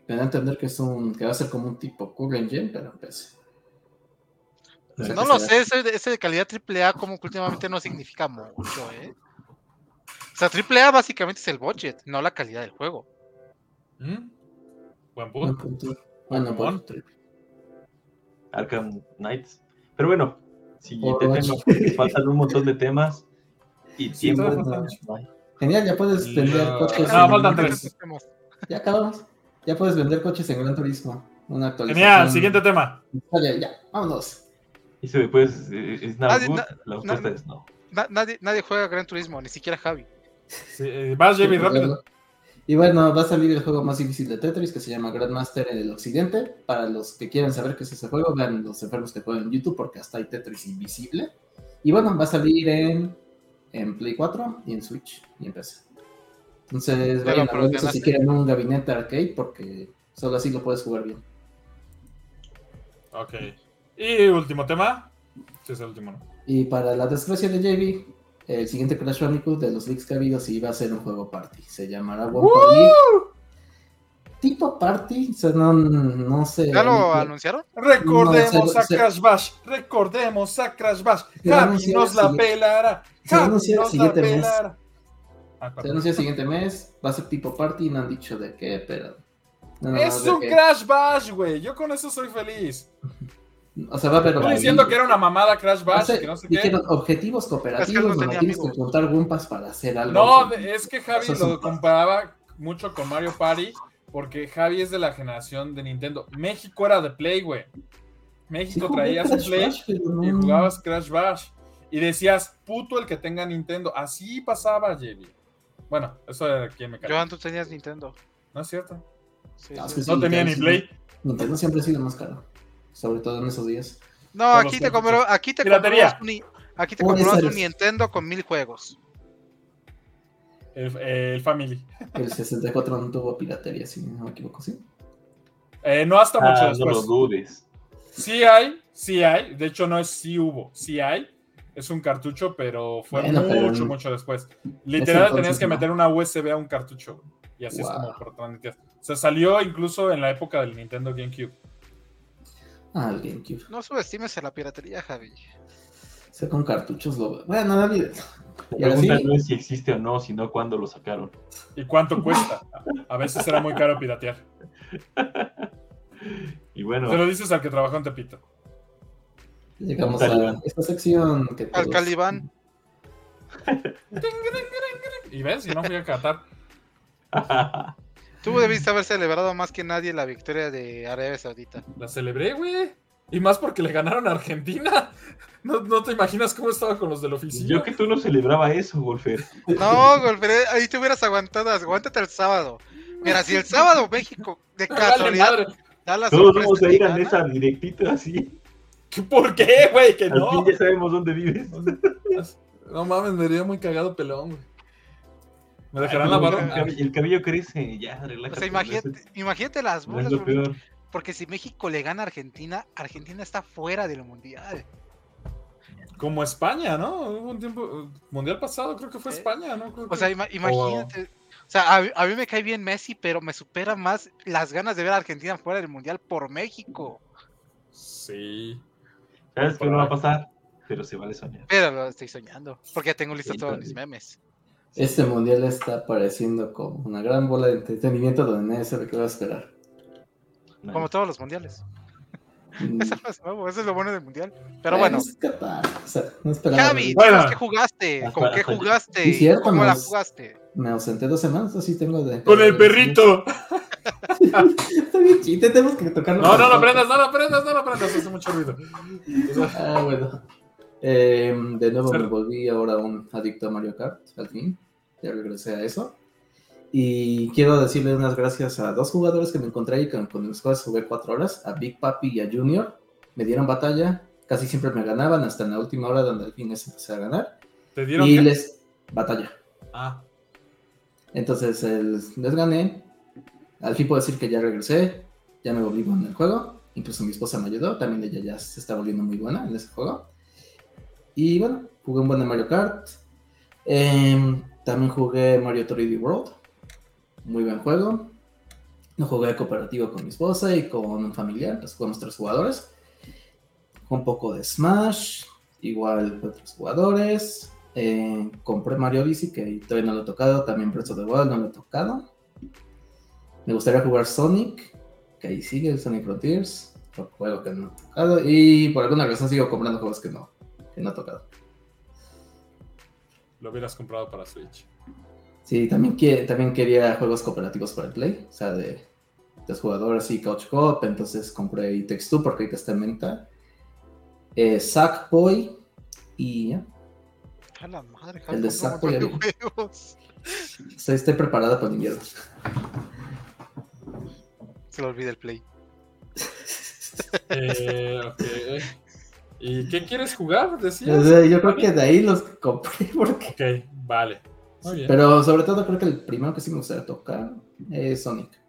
me da a entender que es un, que va a ser como un tipo Current Gen, pero o sea, No lo será- sé, ese, de- ese de calidad AAA como que últimamente no significa mucho, ¿eh? O sea, AAA básicamente es el budget, no la calidad del juego. ¿Mm? Buen Buen punto. Bueno, pues. Arkham Knights. Pero bueno, siguiente Overwatch. tema. Faltan un montón de temas y Sí, tiempo. no. Genial, ya puedes vender Ya. coches. No, en- faltan tres. Ya acabamos. Ya puedes vender coches en Gran Turismo. Una actualización. Genial, siguiente tema. Vale, ya, vámonos. Y eso después eh, es Nadie- good. na- La respuesta na- es no. Na- nadie, nadie juega Gran Turismo, ni siquiera Javi. Sí, eh, vas, Jamie, rápido. Y bueno, va a salir el juego más difícil de Tetris que se llama Grandmaster en el Occidente. Para los que quieran saber qué es ese juego, vean los enfermos que juegan en YouTube porque hasta hay Tetris invisible. Y bueno, va a salir en, en Play 4 y en Switch y en PC. Entonces, Ya vayan a ver eso si quieren un gabinete arcade porque solo así lo puedes jugar bien. Ok. Y último tema. Sí, es el último, ¿no? Y para la desgracia de JB, el siguiente Crash Bandicoot de los leaks que ha habido sí va a ser un juego party. Se llamará One League. Tipo party, o sea, no, no sé. ¿Ya lo no- anunciaron? Recordemos No, se- a se- Crash Bash. Recordemos a Crash Bash. Javi nos la pelará. se va a Javi anunciar el nos la siguiente mes. pelará. Ah, Se anuncia el siguiente mes, va a ser tipo party, no han dicho de qué, pero. no, Es un qué. Crash Bash, güey. Yo con eso soy feliz. O sea, va a haber. Estoy diciendo que era una mamada Crash Bash, que no sé qué. objetivos cooperativos Es que donde tienes que encontrar Wumpas para hacer algo. No, es que Javi Eso lo un- comparaba mucho con Mario Party, porque Javi es de la generación de Nintendo. México era de Play, güey. Sí México jugué traías Play Bash, pero no- y jugabas Crash Bash. Y decías, puto el que tenga Nintendo. Así pasaba, JB. Bueno, eso era quien me Yo cayó. antes tenías Nintendo. No es cierto. Sí, Ah, sí. No sí, tenía ni sí, Play. Nintendo siempre ha sido más caro. Sobre todo en esos días. No, aquí te, compro, aquí te comprabas un, aquí te Nintendo con mil juegos. El, el Family. El 64 no tuvo piratería, si no me equivoco, ¿sí? Eh, no hasta mucho Ah, no lo después. dudes. Sí hay, sí hay. De hecho, no es sí hubo, sí hay. Es un cartucho, pero fue Bueno, pero- mucho, mucho después. Literal, tenías que no. meter una USB a un cartucho. Y así es como por. O sea, salió incluso en la época del Nintendo GameCube. GameCube. No subestimes a la piratería, Javi. O sea, con cartuchos lo. Bueno, David. La pregunta sí. no es si existe o no, sino cuándo lo sacaron. ¿Y cuánto cuesta? A veces era muy caro piratear. Y bueno, Te lo dices al que trabajó en Tepito. Llegamos Talibán. a esta sección que Al Calibán. Y ves, y no fui a Qatar. Tú debiste haber celebrado más que nadie la victoria de Arabia Saudita. La celebré, güey. Y más porque le ganaron a Argentina. No, no te imaginas cómo estaba con los del oficio. yo que tú no celebraba eso, Wolfer. No, Golfer, ahí te hubieras aguantado. Aguántate el sábado. Mira, si el sábado México de casualidad madre. da la Todos vamos a ir a esa directito así. ¿Por qué, güey? Que Al no. fin ya sabemos dónde vives. No mames, me vería muy cagado pelón, güey. ¿Me dejarán la el, barba? cabello, el cabello crece, ya, O relájate. sea, imagínate, imagínate las No es burlas, lo porque- peor. porque si México le gana a Argentina, Argentina está fuera del mundial. Como España, ¿no? Hubo un tiempo. Mundial pasado, creo que fue Eh, España, ¿no? Creo O que- sea, ima- imagínate. O sea, a, a mí me cae bien Messi, pero me supera más las ganas de ver a Argentina fuera del mundial por México. Sí. Sabes que Por no va a pasar, pero se vale soñar. Pero lo estoy soñando, porque ya tengo listos Sí, todos mis memes. Este mundial está pareciendo como una gran bola de entretenimiento donde nadie sabe qué va a esperar. Como todos los mundiales. Mm, Eso no es nuevo, eso es lo bueno del mundial. Pero bueno, es Qatar, o sea, no esperaba. Javi, Bueno. dinos ¿qué jugaste? ¿Con qué jugaste? Sí, cierto, ¿Cómo la jugaste? Me ausenté dos semanas, así tengo de. Con el perrito. Está bien chido, tenemos que tocarlo. No, no lo prendas, no lo prendas, no lo prendas. Hace mucho ruido. Ah, bueno. Eh, de nuevo me volví ahora un adicto a Mario Kart, al fin. Ya regresé a eso. Y quiero decirle unas gracias a dos jugadores que me encontré y con, con los cuales jugué cuatro horas, a Big Papi y a Junior. Me dieron batalla, casi siempre me ganaban, hasta en la última hora donde al fin les empecé a ganar. ¿Te dieron Y qué? les... batalla. Ah, Entonces el- les gané. Al fin puedo decir que ya regresé, ya me volví bueno en el juego. Incluso mi esposa me ayudó, también ella ya se está volviendo muy buena en ese juego. Y bueno, jugué un buen de Mario Kart. Em, también jugué Mario 3D World. Muy buen juego. No jugué cooperativo con mi esposa y con un familiar. Pues jugamos tres jugadores. Un poco de Smash. Igual con tres jugadores. Eh, compré Mario Odyssey, que todavía no lo he tocado. También Breath of the no lo he tocado. Me gustaría jugar Sonic, que ahí sigue el Sonic Frontiers. Juego que no he tocado. Y por alguna razón sigo comprando juegos que no, que no he tocado. Lo hubieras comprado para Switch. Sí, también, que- también quería juegos cooperativos para el Play, o sea, de dos jugadores y Couch Co-op, entonces compré It Takes Two porque ahorita está en venta. Eh, Sackboy y ya. A la madre, El de de vi. juegos. Estoy, preparada para el invierno. Se le olvida el play. Eh, ok. ¿Y qué quieres jugar? Decías. sea, Yo creo que de ahí los compré porque... Ok, vale. Muy bien. Pero sobre todo creo que el primero que sí me gustaría tocar es Sonic.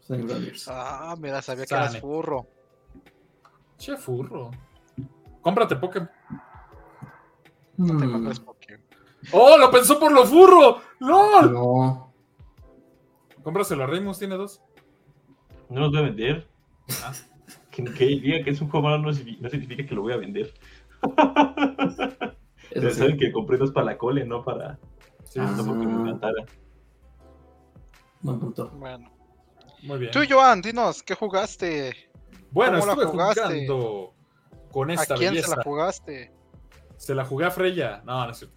Sonic Frontiers. Ah, mira, sabía que eras furro. Che furro. Cómprate Pokémon. No te Hmm, compres Pokémon. ¡Oh! ¡Lo pensó por lo furro! ¡LOL! no. Cómpraselo a Reymus, tiene dos. No los voy a vender. Ah. Que, que diga que es un juego malo no, signifi- no significa que lo voy a vender. Eso sí. Saben que compré dos para la cole, no para Sí, Ah. no porque me encantara. Buen punto. Bueno. muy bien. Tú, Joan, dinos, ¿qué jugaste? Bueno, ¿Cómo la estuve jugaste? jugando con ¿A esta quién belleza. se la jugaste? Se la jugué a Freya. No, no es cierto.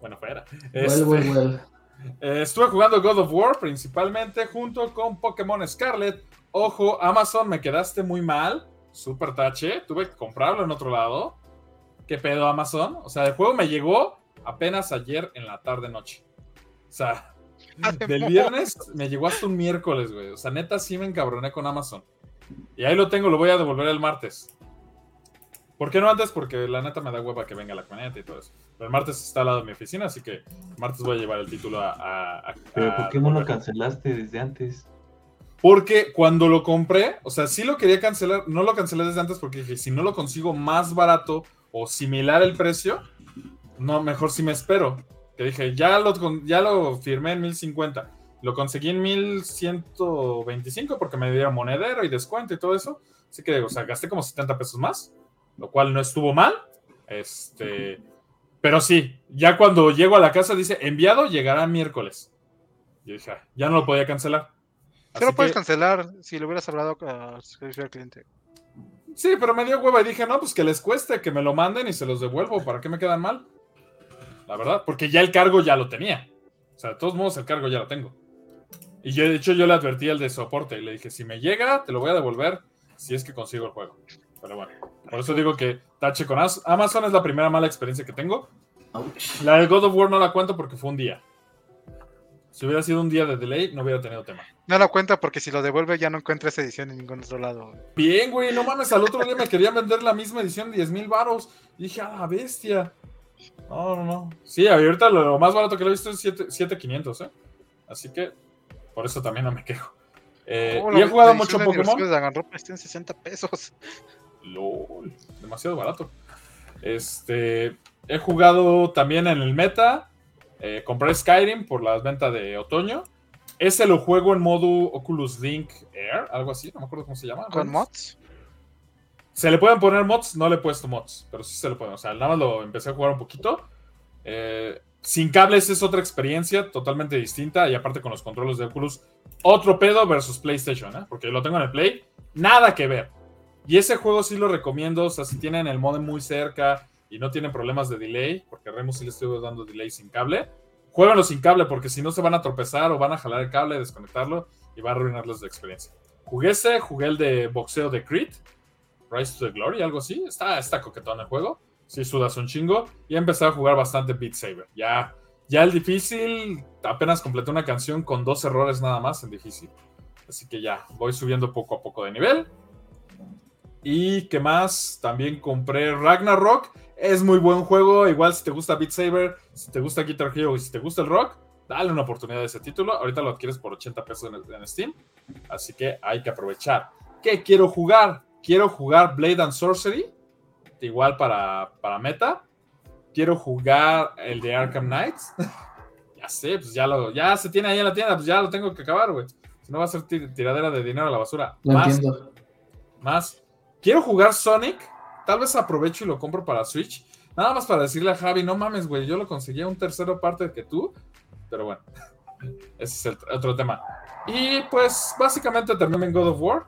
Bueno, fuera. Well, Este, well, well. Eh, estuve jugando God of War principalmente junto con Pokémon Scarlet. Ojo, Amazon, me quedaste muy mal. Super tache. Tuve que comprarlo en otro lado. ¿Qué pedo, Amazon? O sea, el juego me llegó apenas ayer en la tarde-noche. O sea, del viernes me llegó hasta un miércoles, güey. O sea, neta, sí me encabroné con Amazon. Y ahí lo tengo, lo voy a devolver el martes. ¿Por qué no antes? Porque la neta me da hueva que venga la camioneta y todo eso. El martes está al lado de mi oficina, así que martes voy a llevar el título a. a- a- Pero ¿por qué no lo cancelaste desde antes? Porque cuando lo compré, o sea, sí lo quería cancelar, no lo cancelé desde antes porque dije, si no lo consigo más barato o similar el precio, no, mejor si me espero. Que dije, ya lo, ya lo firmé en 1050, lo conseguí en 1125 porque me dieron monedero y descuento y todo eso. Así que, o sea, gasté como 70 pesos más, lo cual no estuvo mal. Este, pero sí, ya cuando llego a la casa dice, enviado, llegará miércoles. Yo dije, "Ah, ya no lo podía cancelar. ¿Qué Así lo puedes que- cancelar si lo hubieras hablado a servicio al cliente? Sí, pero me dio hueva y dije, no, pues que les cueste, que me lo manden y se los devuelvo. ¿Para qué me quedan mal? La verdad, porque ya el cargo ya lo tenía. O sea, de todos modos, el cargo ya lo tengo. Y yo, de hecho, yo le advertí al de soporte y le dije, si me llega, te lo voy a devolver si es que consigo el juego. Pero bueno, por eso digo que tache con As- Amazon es la primera mala experiencia que tengo. La de God of War no la cuento porque fue un día. Si hubiera sido un día de delay, no hubiera tenido tema. No lo cuenta porque si lo devuelve ya no encuentra esa edición en ningún otro lado. Bien, güey, no mames, al otro día me querían vender la misma edición, 10 mil baros. Y dije, a la bestia. No, no, no. Sí, ahorita lo, más barato que lo he visto es 7 7,500, ¿eh? Así que por eso también no me quejo. Eh, Oh, y la- he jugado la mucho de Pokémon. de Danganronpa está en 60 pesos. LOL, demasiado barato. Este, he jugado también en el meta. eh, compré Skyrim por la venta de otoño. Ese lo juego en modo Oculus Link Air, algo así, no me acuerdo cómo se llama. ¿Con mods? Se le pueden poner mods, no le he puesto mods, pero sí se le pueden. O sea, nada más lo empecé a jugar un poquito. Eh, sin cables es otra experiencia totalmente distinta y aparte con los controles de Oculus, otro pedo versus PlayStation, ¿eh? porque lo tengo en el Play, nada que ver. Y ese juego sí lo recomiendo, o sea, si tienen el modem muy cerca y no tienen problemas de delay, porque Remus sí le estoy dando delay sin cable, jueguenlo sin cable porque si no se van a tropezar o van a jalar el cable, desconectarlo y va a arruinarles la experiencia. Jugué ese, jugué el de boxeo de Creed, Rise to the Glory, algo así. Está, está coquetón el juego. Sí, sudas un chingo. Y empecé a jugar bastante Beat Saber. Ya, ya el difícil, apenas completé una canción con dos errores nada más en difícil. Así que ya, voy subiendo poco a poco de nivel. Y qué más, también compré Ragnarok. Es muy buen juego. Igual si te gusta Beat Saber, si te gusta Guitar Hero y si te gusta el rock, dale una oportunidad a ese título. Ahorita lo adquieres por 80 pesos en, en Steam. Así que hay que aprovechar. ¿Qué quiero jugar? Quiero jugar Blade and Sorcery. Igual para, para meta. quiero jugar el de Arkham Knights. ya sé, pues ya lo, ya se tiene ahí en la tienda, pues ya lo tengo que acabar, güey. Si no va a ser tir- tiradera de dinero a la basura. Más, entiendo. más. Quiero jugar Sonic. Tal vez aprovecho y lo compro para Switch. Nada más para decirle a Javi, no mames, güey, yo lo conseguí a un tercero parte que tú. Pero bueno, ese es el otro tema. Y pues básicamente terminé en God of War.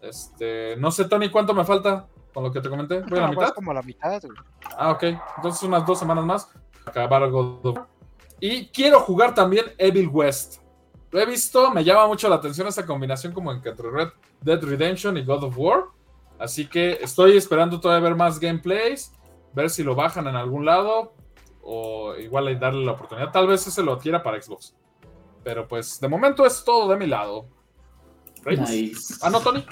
Este, no sé, Tony, ¿cuánto me falta con lo que te comenté? ¿Voy a la No, vas mitad? como a la mitad, güey. Ah, ok. Entonces unas dos semanas más. para Acabar God of War. Y quiero jugar también Evil West. Lo he visto, me llama mucho la atención esa combinación como entre Red Dead Redemption y God of War. Así que estoy esperando todavía ver más gameplays, ver si lo bajan en algún lado o igual ahí darle la oportunidad. Tal vez ese lo adquiera para Xbox. Pero pues de momento es todo de mi lado. Nice. Ah, no, Tony.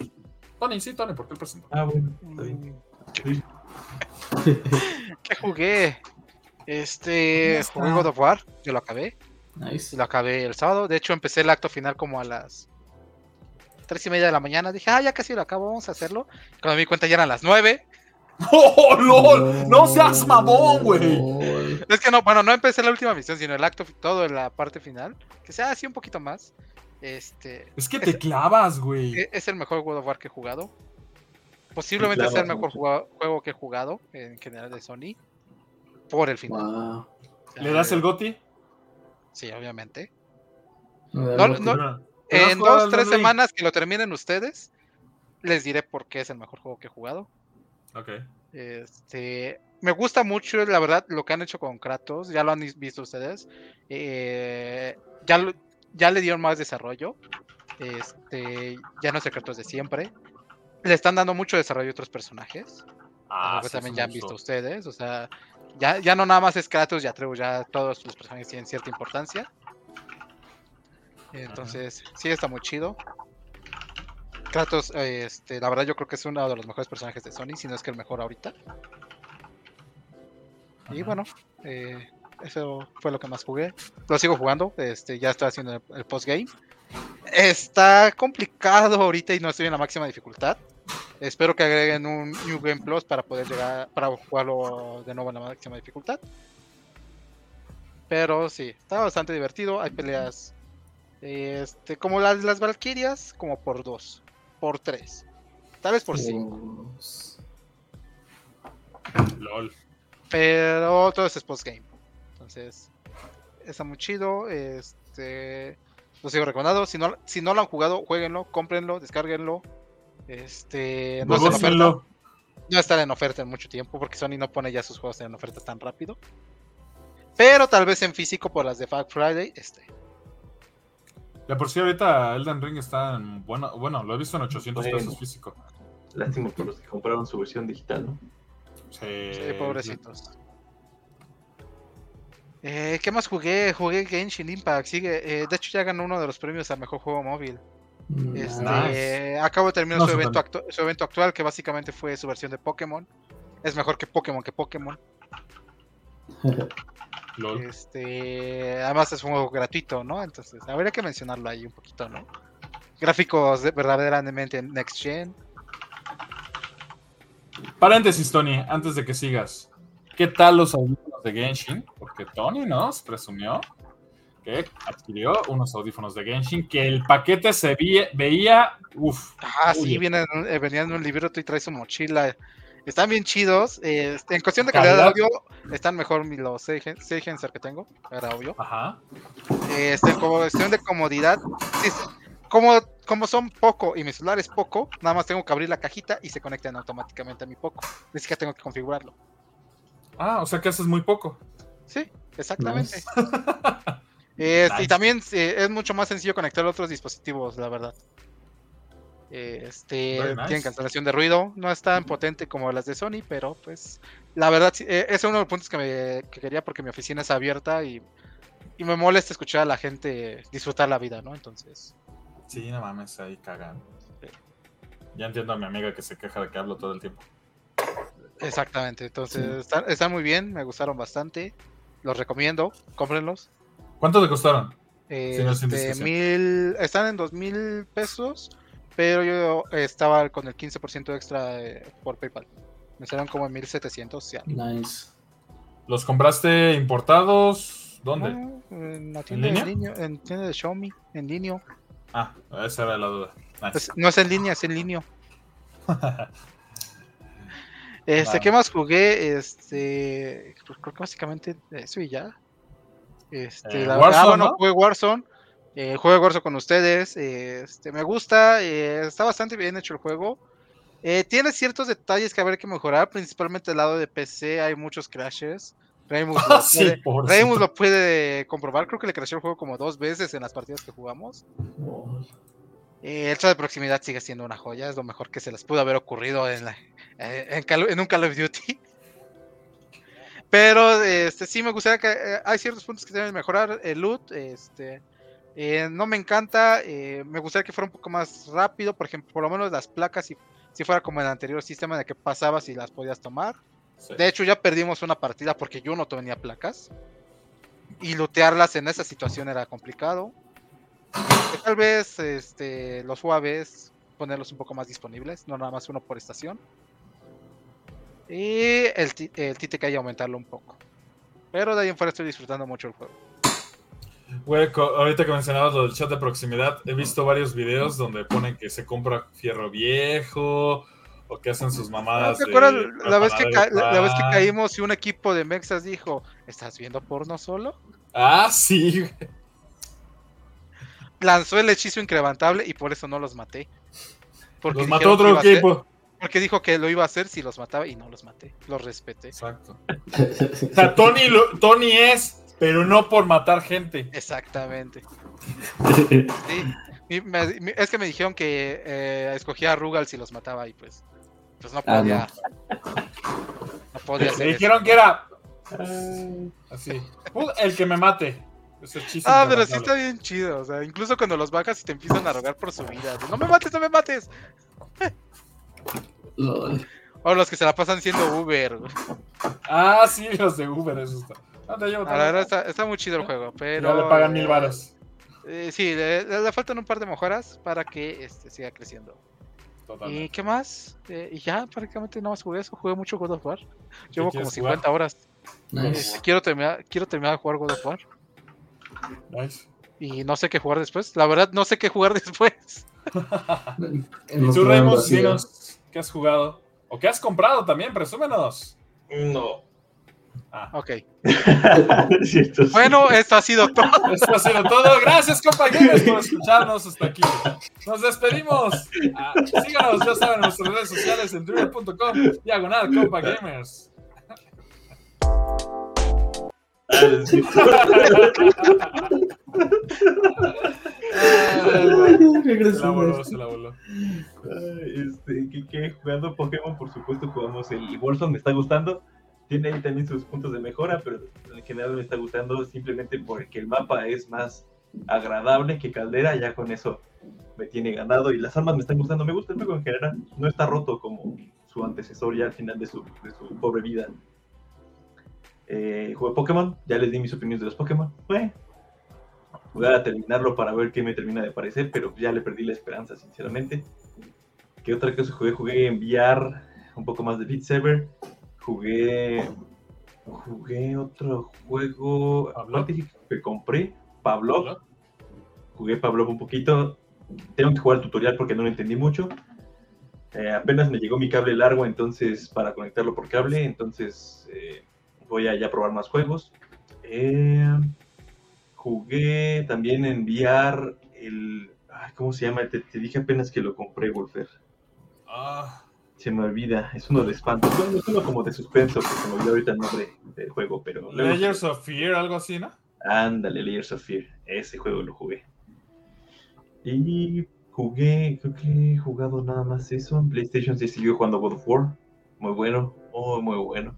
Tony, sí, Tony, ¿por qué el presento? Ah, bueno, está bien. Sí. ¿Qué jugué? Este, jugué God of War, yo lo acabé. Nice. Lo acabé el sábado. De hecho, empecé el acto final como a las tres y media de la mañana. Dije, ah, ya casi lo acabo, vamos a hacerlo. Cuando me di cuenta ya eran las nueve. ¡Oh, LOL! ¡No seas mamón, güey! Es que no, bueno, no empecé la última misión, sino el acto, todo en la parte final. Que sea así un poquito más. Este, Es que te clavas, güey. e- es el mejor God of War que he jugado. Posiblemente sea el mejor jugado- juego que he jugado en general de Sony. Por el final. Wow. O sea, ¿Le das el goti? Sí, obviamente. No, No, En dos, tres semanas que lo terminen ustedes, les diré por qué es el mejor juego que he jugado. Ok. Este, me gusta mucho, la verdad, lo que han hecho con Kratos. Ya lo han is- visto ustedes. Eh, ya, lo- ya le dieron más desarrollo. Este, ya no es el Kratos de siempre. Le están dando mucho desarrollo a otros personajes. Ah, sí, también ya han visto ustedes. O sea, ya, ya no nada más es Kratos y Atreus, ya todos los personajes tienen cierta importancia. Entonces, sí está muy chido. Kratos, este, la verdad yo creo que es uno de los mejores personajes de Sony, si no es que el mejor ahorita. Y bueno, eh, eso fue lo que más jugué. Lo sigo jugando, este, ya estoy haciendo el, el postgame. Está complicado ahorita y no estoy en la máxima dificultad. Espero que agreguen un New Game Plus para poder llegar, para jugarlo de nuevo en la máxima dificultad. Pero sí, está bastante divertido. Hay peleas este, como las las Valkyrias, como por dos, por tres, tal vez por cinco. LOL. Pero todo es postgame. Entonces, está muy chido. Este, lo sigo recomendando. Si no, si no lo han jugado, jueguenlo, cómprenlo, descárguenlo. Este, no, está en oferta, no estará en oferta en mucho tiempo porque Sony no pone ya sus juegos en oferta tan rápido. Pero tal vez en físico por las de Fact Friday este. Ya por si ahorita Elden Ring está en bueno, bueno, lo he visto en 800 Bueno. pesos físico. Lástima por los que compraron su versión digital, ¿no? Sí, Sí, pobrecitos. Eh, ¿Qué más jugué? Jugué Genshin Impact. Sigue, eh, de hecho, ya ganó uno de los premios a mejor juego móvil. Este, Nice. Acabo de terminar No, su, evento actu- su evento actual, que básicamente fue su versión de Pokémon. Es mejor que Pokémon que Pokémon. LOL. Este, además es un juego gratuito, ¿no? Entonces, habría que mencionarlo ahí un poquito, ¿no? Gráficos de- verdaderamente Next Gen. Paréntesis, Tony, antes de que sigas. ¿Qué tal los audífonos de Genshin? Porque Tony nos presumió que adquirió unos audífonos de Genshin que el paquete se vie- veía. Uff. Ah, sí, un- eh, venían en un libreto y trae su mochila. Están bien chidos. eh, en cuestión de calidad de audio, están mejor los Seigenser que tengo. Era obvio. Ajá. Este, como cuestión de comodidad, es- como, como son poco y mi celular es poco, nada más tengo que abrir la cajita y se conectan automáticamente a mi poco. Ni siquiera tengo que configurarlo. Ah, o sea que haces muy poco. Sí, exactamente. Nice. Eh, Y también eh, es mucho más sencillo conectar a otros dispositivos, la verdad. Eh, Este, nice. tienen cancelación de ruido, no es tan potente como las de Sony, pero pues la verdad eh, ese es uno de los puntos que, me, que quería porque mi oficina es abierta y, y me molesta escuchar a la gente disfrutar la vida, ¿no? Entonces, Sí, no mames, ahí cagan. Sí. Ya entiendo a mi amiga que se queja de que hablo todo el tiempo. exactamente, entonces Sí. están, están muy bien, me gustaron bastante, los recomiendo, cómprenlos. ¿Cuánto te costaron? Es Este, mil, están en dos mil pesos, pero yo estaba con el 15% extra eh, por PayPal. Me salieron como en 1700 ya. Nice. ¿Los compraste importados? ¿Dónde? No, en la tienda línea? en línea, en tienda de Xiaomi, en línea. Ah, esa era la duda. Nice. Es- no es en línea, es en línea. Este, Va. ¿qué más jugué? Este, creo creo que básicamente eso y ya. Este, Eh, la Warzone, ah, bueno, ¿no? jugué Warzone. Eh, jugué Warzone con ustedes. Este, me gusta. eh, está bastante bien hecho el juego. Eh, tiene ciertos detalles que haber que mejorar, principalmente del lado de PC. Hay muchos crashes. Raymus lo, Ah, sí, puede, lo puede comprobar. Creo que le crashó el juego como dos veces en las partidas que jugamos. Oh, Eh, el de proximidad sigue siendo una joya, es lo mejor que se les pudo haber ocurrido en, la- eh, en, un Call of Duty. Pero este, sí me gustaría que eh, hay ciertos puntos que deben mejorar. El loot, este, eh, no me encanta. eh, me gustaría que fuera un poco más rápido. Por ejemplo, por lo menos las placas, si, si fuera como en el anterior sistema de que pasabas y las podías tomar. Sí. De hecho, ya perdimos una partida porque yo no tenía placas. Y lootearlas en esa situación era complicado. Tal vez este, los UAVs ponerlos un poco más disponibles, no nada más uno por estación. Y el, el hay aumentarlo un poco. Pero de ahí en fuera estoy disfrutando mucho el juego. Güey, ahorita que mencionabas lo del chat de proximidad, he visto varios videos donde ponen que se compra fierro viejo o que hacen sus mamadas. ¿Te acuerdas la vez, que la, la vez que caímos y un equipo de Mexas dijo, ¿estás viendo porno solo? Ah, sí. Lanzó el hechizo incrementable y por eso no los maté. Porque Los mató otro hacer- equipo. porque dijo que lo iba a hacer si los mataba y no los maté. Los respeté. Exacto. O sea, Tony, Tony es, pero no por matar gente. Exactamente. Sí. Mi- me- mi- es que me dijeron que eh, escogía a Rugal si los mataba y pues, pues no Ah, podía. no. podía Me hacer eso. dijeron que era así. "Uh, El que me mate. Ese chiste Ah, pero sí está bien chido. O sea, incluso cuando los bajas y te empiezan a rogar por su vida. No me mates, no me mates. Lol. O los que se la pasan siendo Uber. Ah, sí, los de Uber, eso está. No te llevo Ah, La verdad está, está muy chido el juego, pero. Ya le pagan eh, mil varos. eh, sí, le, le- le faltan un par de mejoras para que este, siga creciendo. ¿Y Totalmente. qué más? Eh, y ya prácticamente no más jugué eso. Jugué mucho God of War. Llevo como quieres 50 horas. Nice. Este, quiero, terminar, quiero terminar de jugar God of War. Nice. Y no sé qué jugar después. La verdad, no sé qué jugar después. En Y tú, Raymond, dinos qué has jugado. O qué has comprado también, presúmenos. No. Ok. Cierto, sí. Bueno, esto ha sido todo. Esto ha sido todo. Gracias, compañeros, por escucharnos hasta aquí. Nos despedimos. Ah, síganos, ya saben, en nuestras redes sociales en twitter.com, diagonal, compa gamers. Ah, Se la voló, se la voló. Este, que, que jugando Pokémon, por supuesto, jugamos el Warzone, me está gustando. Tiene ahí también sus puntos de mejora, pero en general me está gustando simplemente porque el mapa es más agradable que Caldera. Ya con eso me tiene ganado y las armas me están gustando. Me gusta el juego en general. No está roto como su antecesor ya al final de su, de su pobre vida. Eh, jugué Pokémon, ya les di mis opiniones de los Pokémon. Fue jugar a terminarlo para ver qué me termina de parecer, pero ya le perdí la esperanza, sinceramente. ¿Qué otra cosa jugué? Jugué en VR un poco más de Beat Saber. Jugué. Jugué otro juego. ¿Pablo? que compré. Pablo. Jugué Pablo un poquito. Tengo que jugar el tutorial porque no lo entendí mucho. Eh, apenas me llegó mi cable largo, entonces para conectarlo por cable. Entonces eh, voy a ya probar más juegos. Eh, jugué también en VR el. ay, ¿Cómo se llama? Te, te dije apenas que lo compré, Wolfer. Ah, Se me olvida, es uno de espanto. Bueno, es uno como de suspenso, que se me olvidó ahorita el nombre del juego, pero. luego- Layers of Fear, algo así, ¿no? Ándale, Layers of Fear. Ese juego lo jugué. Y jugué, creo que he jugado nada más eso. En PlayStation sí siguió jugando God of War. Muy bueno, muy, muy bueno.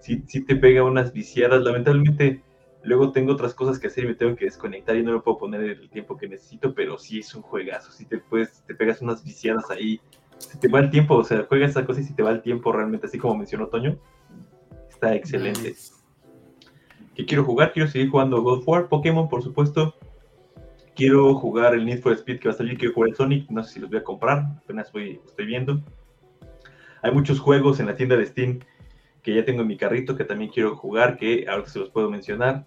Sí, sí te pega unas viciadas. Lamentablemente, luego tengo otras cosas que hacer y me tengo que desconectar y no me puedo poner el tiempo que necesito, pero sí es un juegazo. Sí te, puedes, te pegas unas viciadas ahí. Se te va el tiempo, o sea, juegas esa cosa y si te va el tiempo realmente, así como mencionó Toño. Está excelente. Nice. ¿Qué quiero jugar? Quiero seguir jugando God of War, Pokémon, por supuesto. Quiero jugar el Need for Speed que va a salir. Quiero jugar el Sonic. No sé si los voy a comprar. Apenas voy, estoy viendo. Hay muchos juegos en la tienda de Steam que ya tengo en mi carrito, que también quiero jugar, que ahora se los puedo mencionar.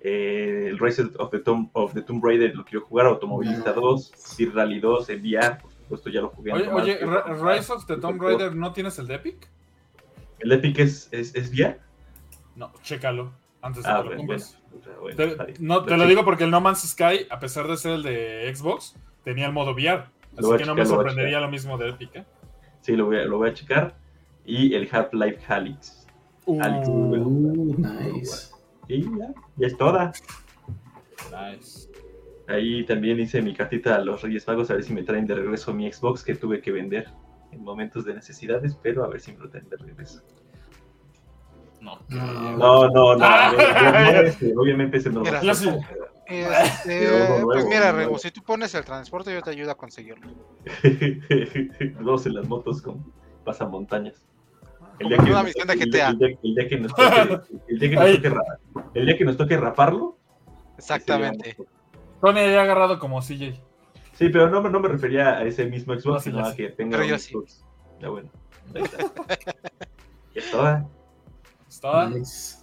Eh, el Rise of the, Tomb, of the Tomb Raider lo quiero jugar, Automovilista 2, Sir Rally 2, el VR, por supuesto ya lo jugué. Oye, oye Rise of the Tomb Raider, ¿no tienes el de Epic? ¿El Epic es, es, es VR? No, chécalo antes de Ah, que lo compres. bueno, bueno, Te, no, te lo digo porque el No Man's Sky, a pesar de ser el de Xbox, tenía el modo VR. Así que no me sorprendería lo mismo de Epic. ¿eh? Sí, lo voy a, lo voy a checar. Y el Half-Life Halix. Alex, Uh, nice. Y ya, ya es toda. nice. Ahí también hice mi cartita a los Reyes Magos a ver si me traen de regreso mi Xbox que tuve que vender en momentos de necesidades, pero a ver si me lo traen de regreso. No. No. No, no, no. Ah. obviamente, ese no. Mira, sí. Este, Nuevo, pues mira. Rego, si tú pones el transporte, yo te ayudo a conseguirlo. Dos en las motos con pasamontañas. El día- el día que nos toque- el día que nos Ahí. toque ra- el día que nos toque raparlo. Exactamente. Tony ya ha agarrado como CJ. Sí, pero no, me- no me refería a ese mismo No, Xbox, sí, sino a que tenga Pero yo un sí. Xbox. Ya bueno. Ahí está. Ya está. Estaba Nice.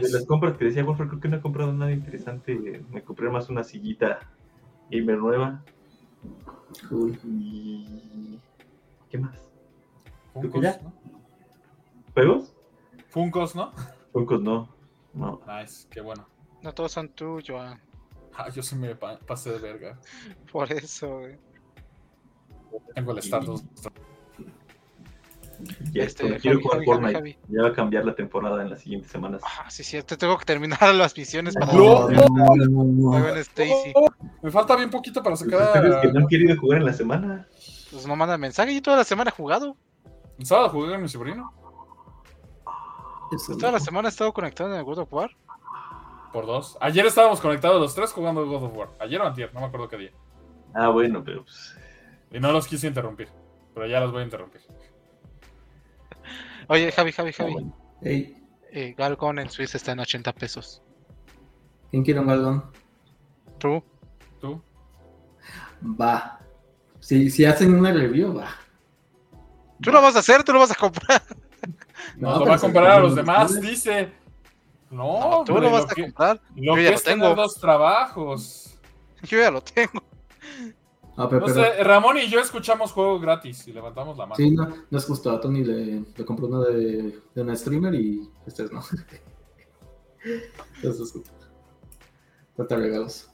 De las compras que decía Wolfer, creo que no he comprado nada interesante. Me compré más una sillita gamer nueva. Cool. Y. ¿Qué más? Funkos, ya. ¿no? ¿Juegos? Funkos, ¿no? Funkos no. No. Nice, qué bueno. No todos son tuyos, Joan. Ah, yo sí me pa- pasé de verga. Por eso, güey. Tengo el Stardust. Ya Este, estoy. Quiero Javi, jugar Javi, Fortnite. Javi, Ya va a cambiar la temporada en las siguientes semanas. Ah, sí, cierto. Tengo que terminar las misiones para No. Stacy. Me falta bien poquito para Pues sacar. ustedes que no han querido jugar en la semana. Pues no mandan mensaje. Yo toda la semana he jugado. El sábado jugué con mi sobrino. Toda la semana he estado conectado en el God of War. Por dos. Ayer estábamos conectados los tres jugando God of War. Ayer o antier, no me acuerdo qué día. Ah, bueno, pero pues. Y no los quise interrumpir. Pero ya los voy a interrumpir. Oye, Javi, Javi, ah, Javi. bueno. Eh, Galgon en Suiza está en 80 pesos. ¿quién quiere un galgón? ¿Tú? ¿Tú? Va. Si, si hacen una review, va. Tú lo vas a hacer, tú lo vas a comprar. Nos lo pero va a comprar a los demás, dice. No, No, tú hombre, lo vas lo a que, comprar. lo Yo que ya lo es tener tengo. dos trabajos. Yo ya lo tengo. Ah, pero, No pero- sé, Ramón y yo escuchamos juego gratis y levantamos la mano. sí, no, no es justo. A Tony le, le compró uno de, de una streamer y ustedes no. Eso es justo. Trata de regalos.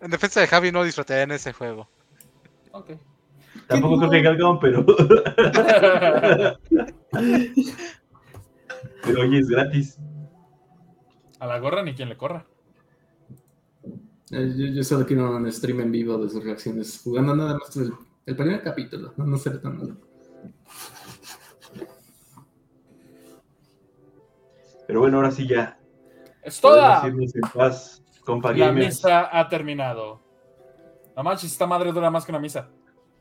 En defensa de Javi no disfrutaría en ese juego. Ok. Tampoco creo que Galgón, pero. pero oye, es gratis. A la gorra ni quien le corra. Eh, Yo, yo solo quiero un stream en vivo de sus reacciones, jugando nada más el, el primer capítulo, no, no será tan malo. Pero bueno, ahora sí ya. Es toda. irnos en paz, compa La gamers. misa ha terminado. No manches, esta madre dura más que una misa.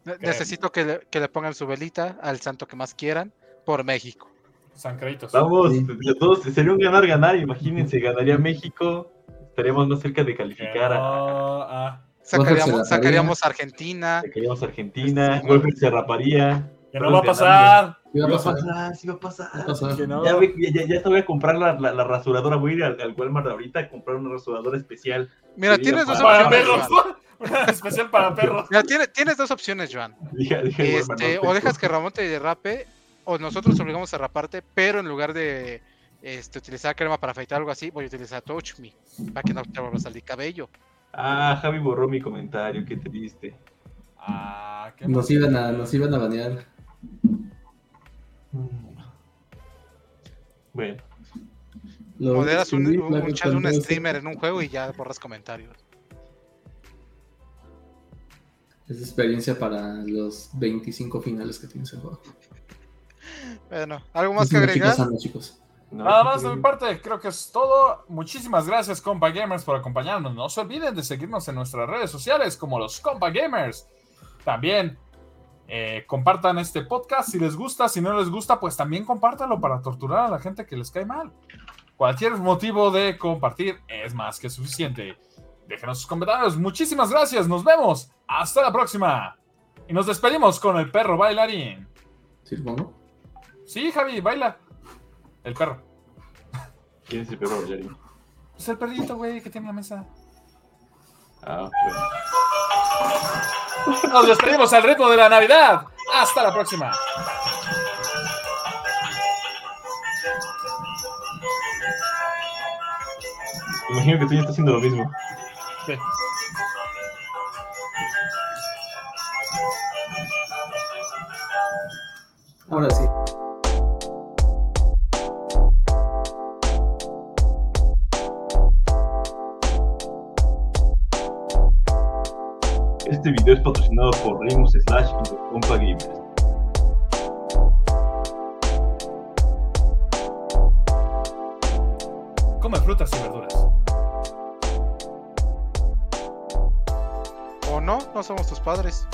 Ne- Necesito que le, que le pongan su velita al santo que más quieran por México. San Créditos. Vamos, Sí. los dos, sería un ganar-ganar. Imagínense, ganaría México. Estaríamos más cerca de calificar a. no, ah, Sacaríamos, Argentina. Sacaríamos Argentina. Sí. Wolfer se raparía. que no va a pasar. ¿Qué va Sí a va a pasar? pasar, sí va a pasar. ¿Qué va a pasar? Que no. Ya, ya, te voy a comprar la, la, la rasuradora. Voy a ir al, al Walmart ahorita a comprar una rasuradora especial. Mira, tienes dos para Para opciones, perros. Especial para perros. Mira, tiene- tienes dos opciones, Joan. Dije, dije al Walmart, Este, no o dejas que Ramón te derrape, o nosotros te obligamos a raparte, pero en lugar de este, utilizar crema para afeitar algo así, voy a utilizar Touch Me, para que no te vuelva a salir cabello. Ah, Javi borró mi comentario. Qué triste. Ah, qué Nos iban a, nos iban a banear. Bueno, Moderas un, un, chat de un streamer en un juego y ya borras comentarios. Es experiencia para los 25 finales que tienes el juego. Bueno, ¿algo más que agregar? chicos. no, Nada más de mi parte, creo que es todo. Muchísimas gracias, Compa Gamers, por acompañarnos. No se olviden de seguirnos en nuestras redes sociales como los Compa Gamers. También eh, compartan este podcast si les gusta. Si no les gusta, pues también compártanlo para torturar a la gente que les cae mal. Cualquier motivo de compartir es más que suficiente. Déjenos sus comentarios. Muchísimas gracias. Nos vemos. Hasta la próxima. Y nos despedimos con el perro bailarín. ¿Sí, supongo? Sí, Javi, baila. El perro. ¿Quién es el perro bailarín? Es el perrito, güey, que tiene la mesa. Ah, bueno. Nos despedimos al ritmo de la Navidad. Hasta la próxima. Imagino que tú ya estás haciendo lo mismo. Sí. Ahora sí. Este video es patrocinado por Remus Slash y Compa Gamers. Come frutas y verduras. ¿O no? No somos tus padres.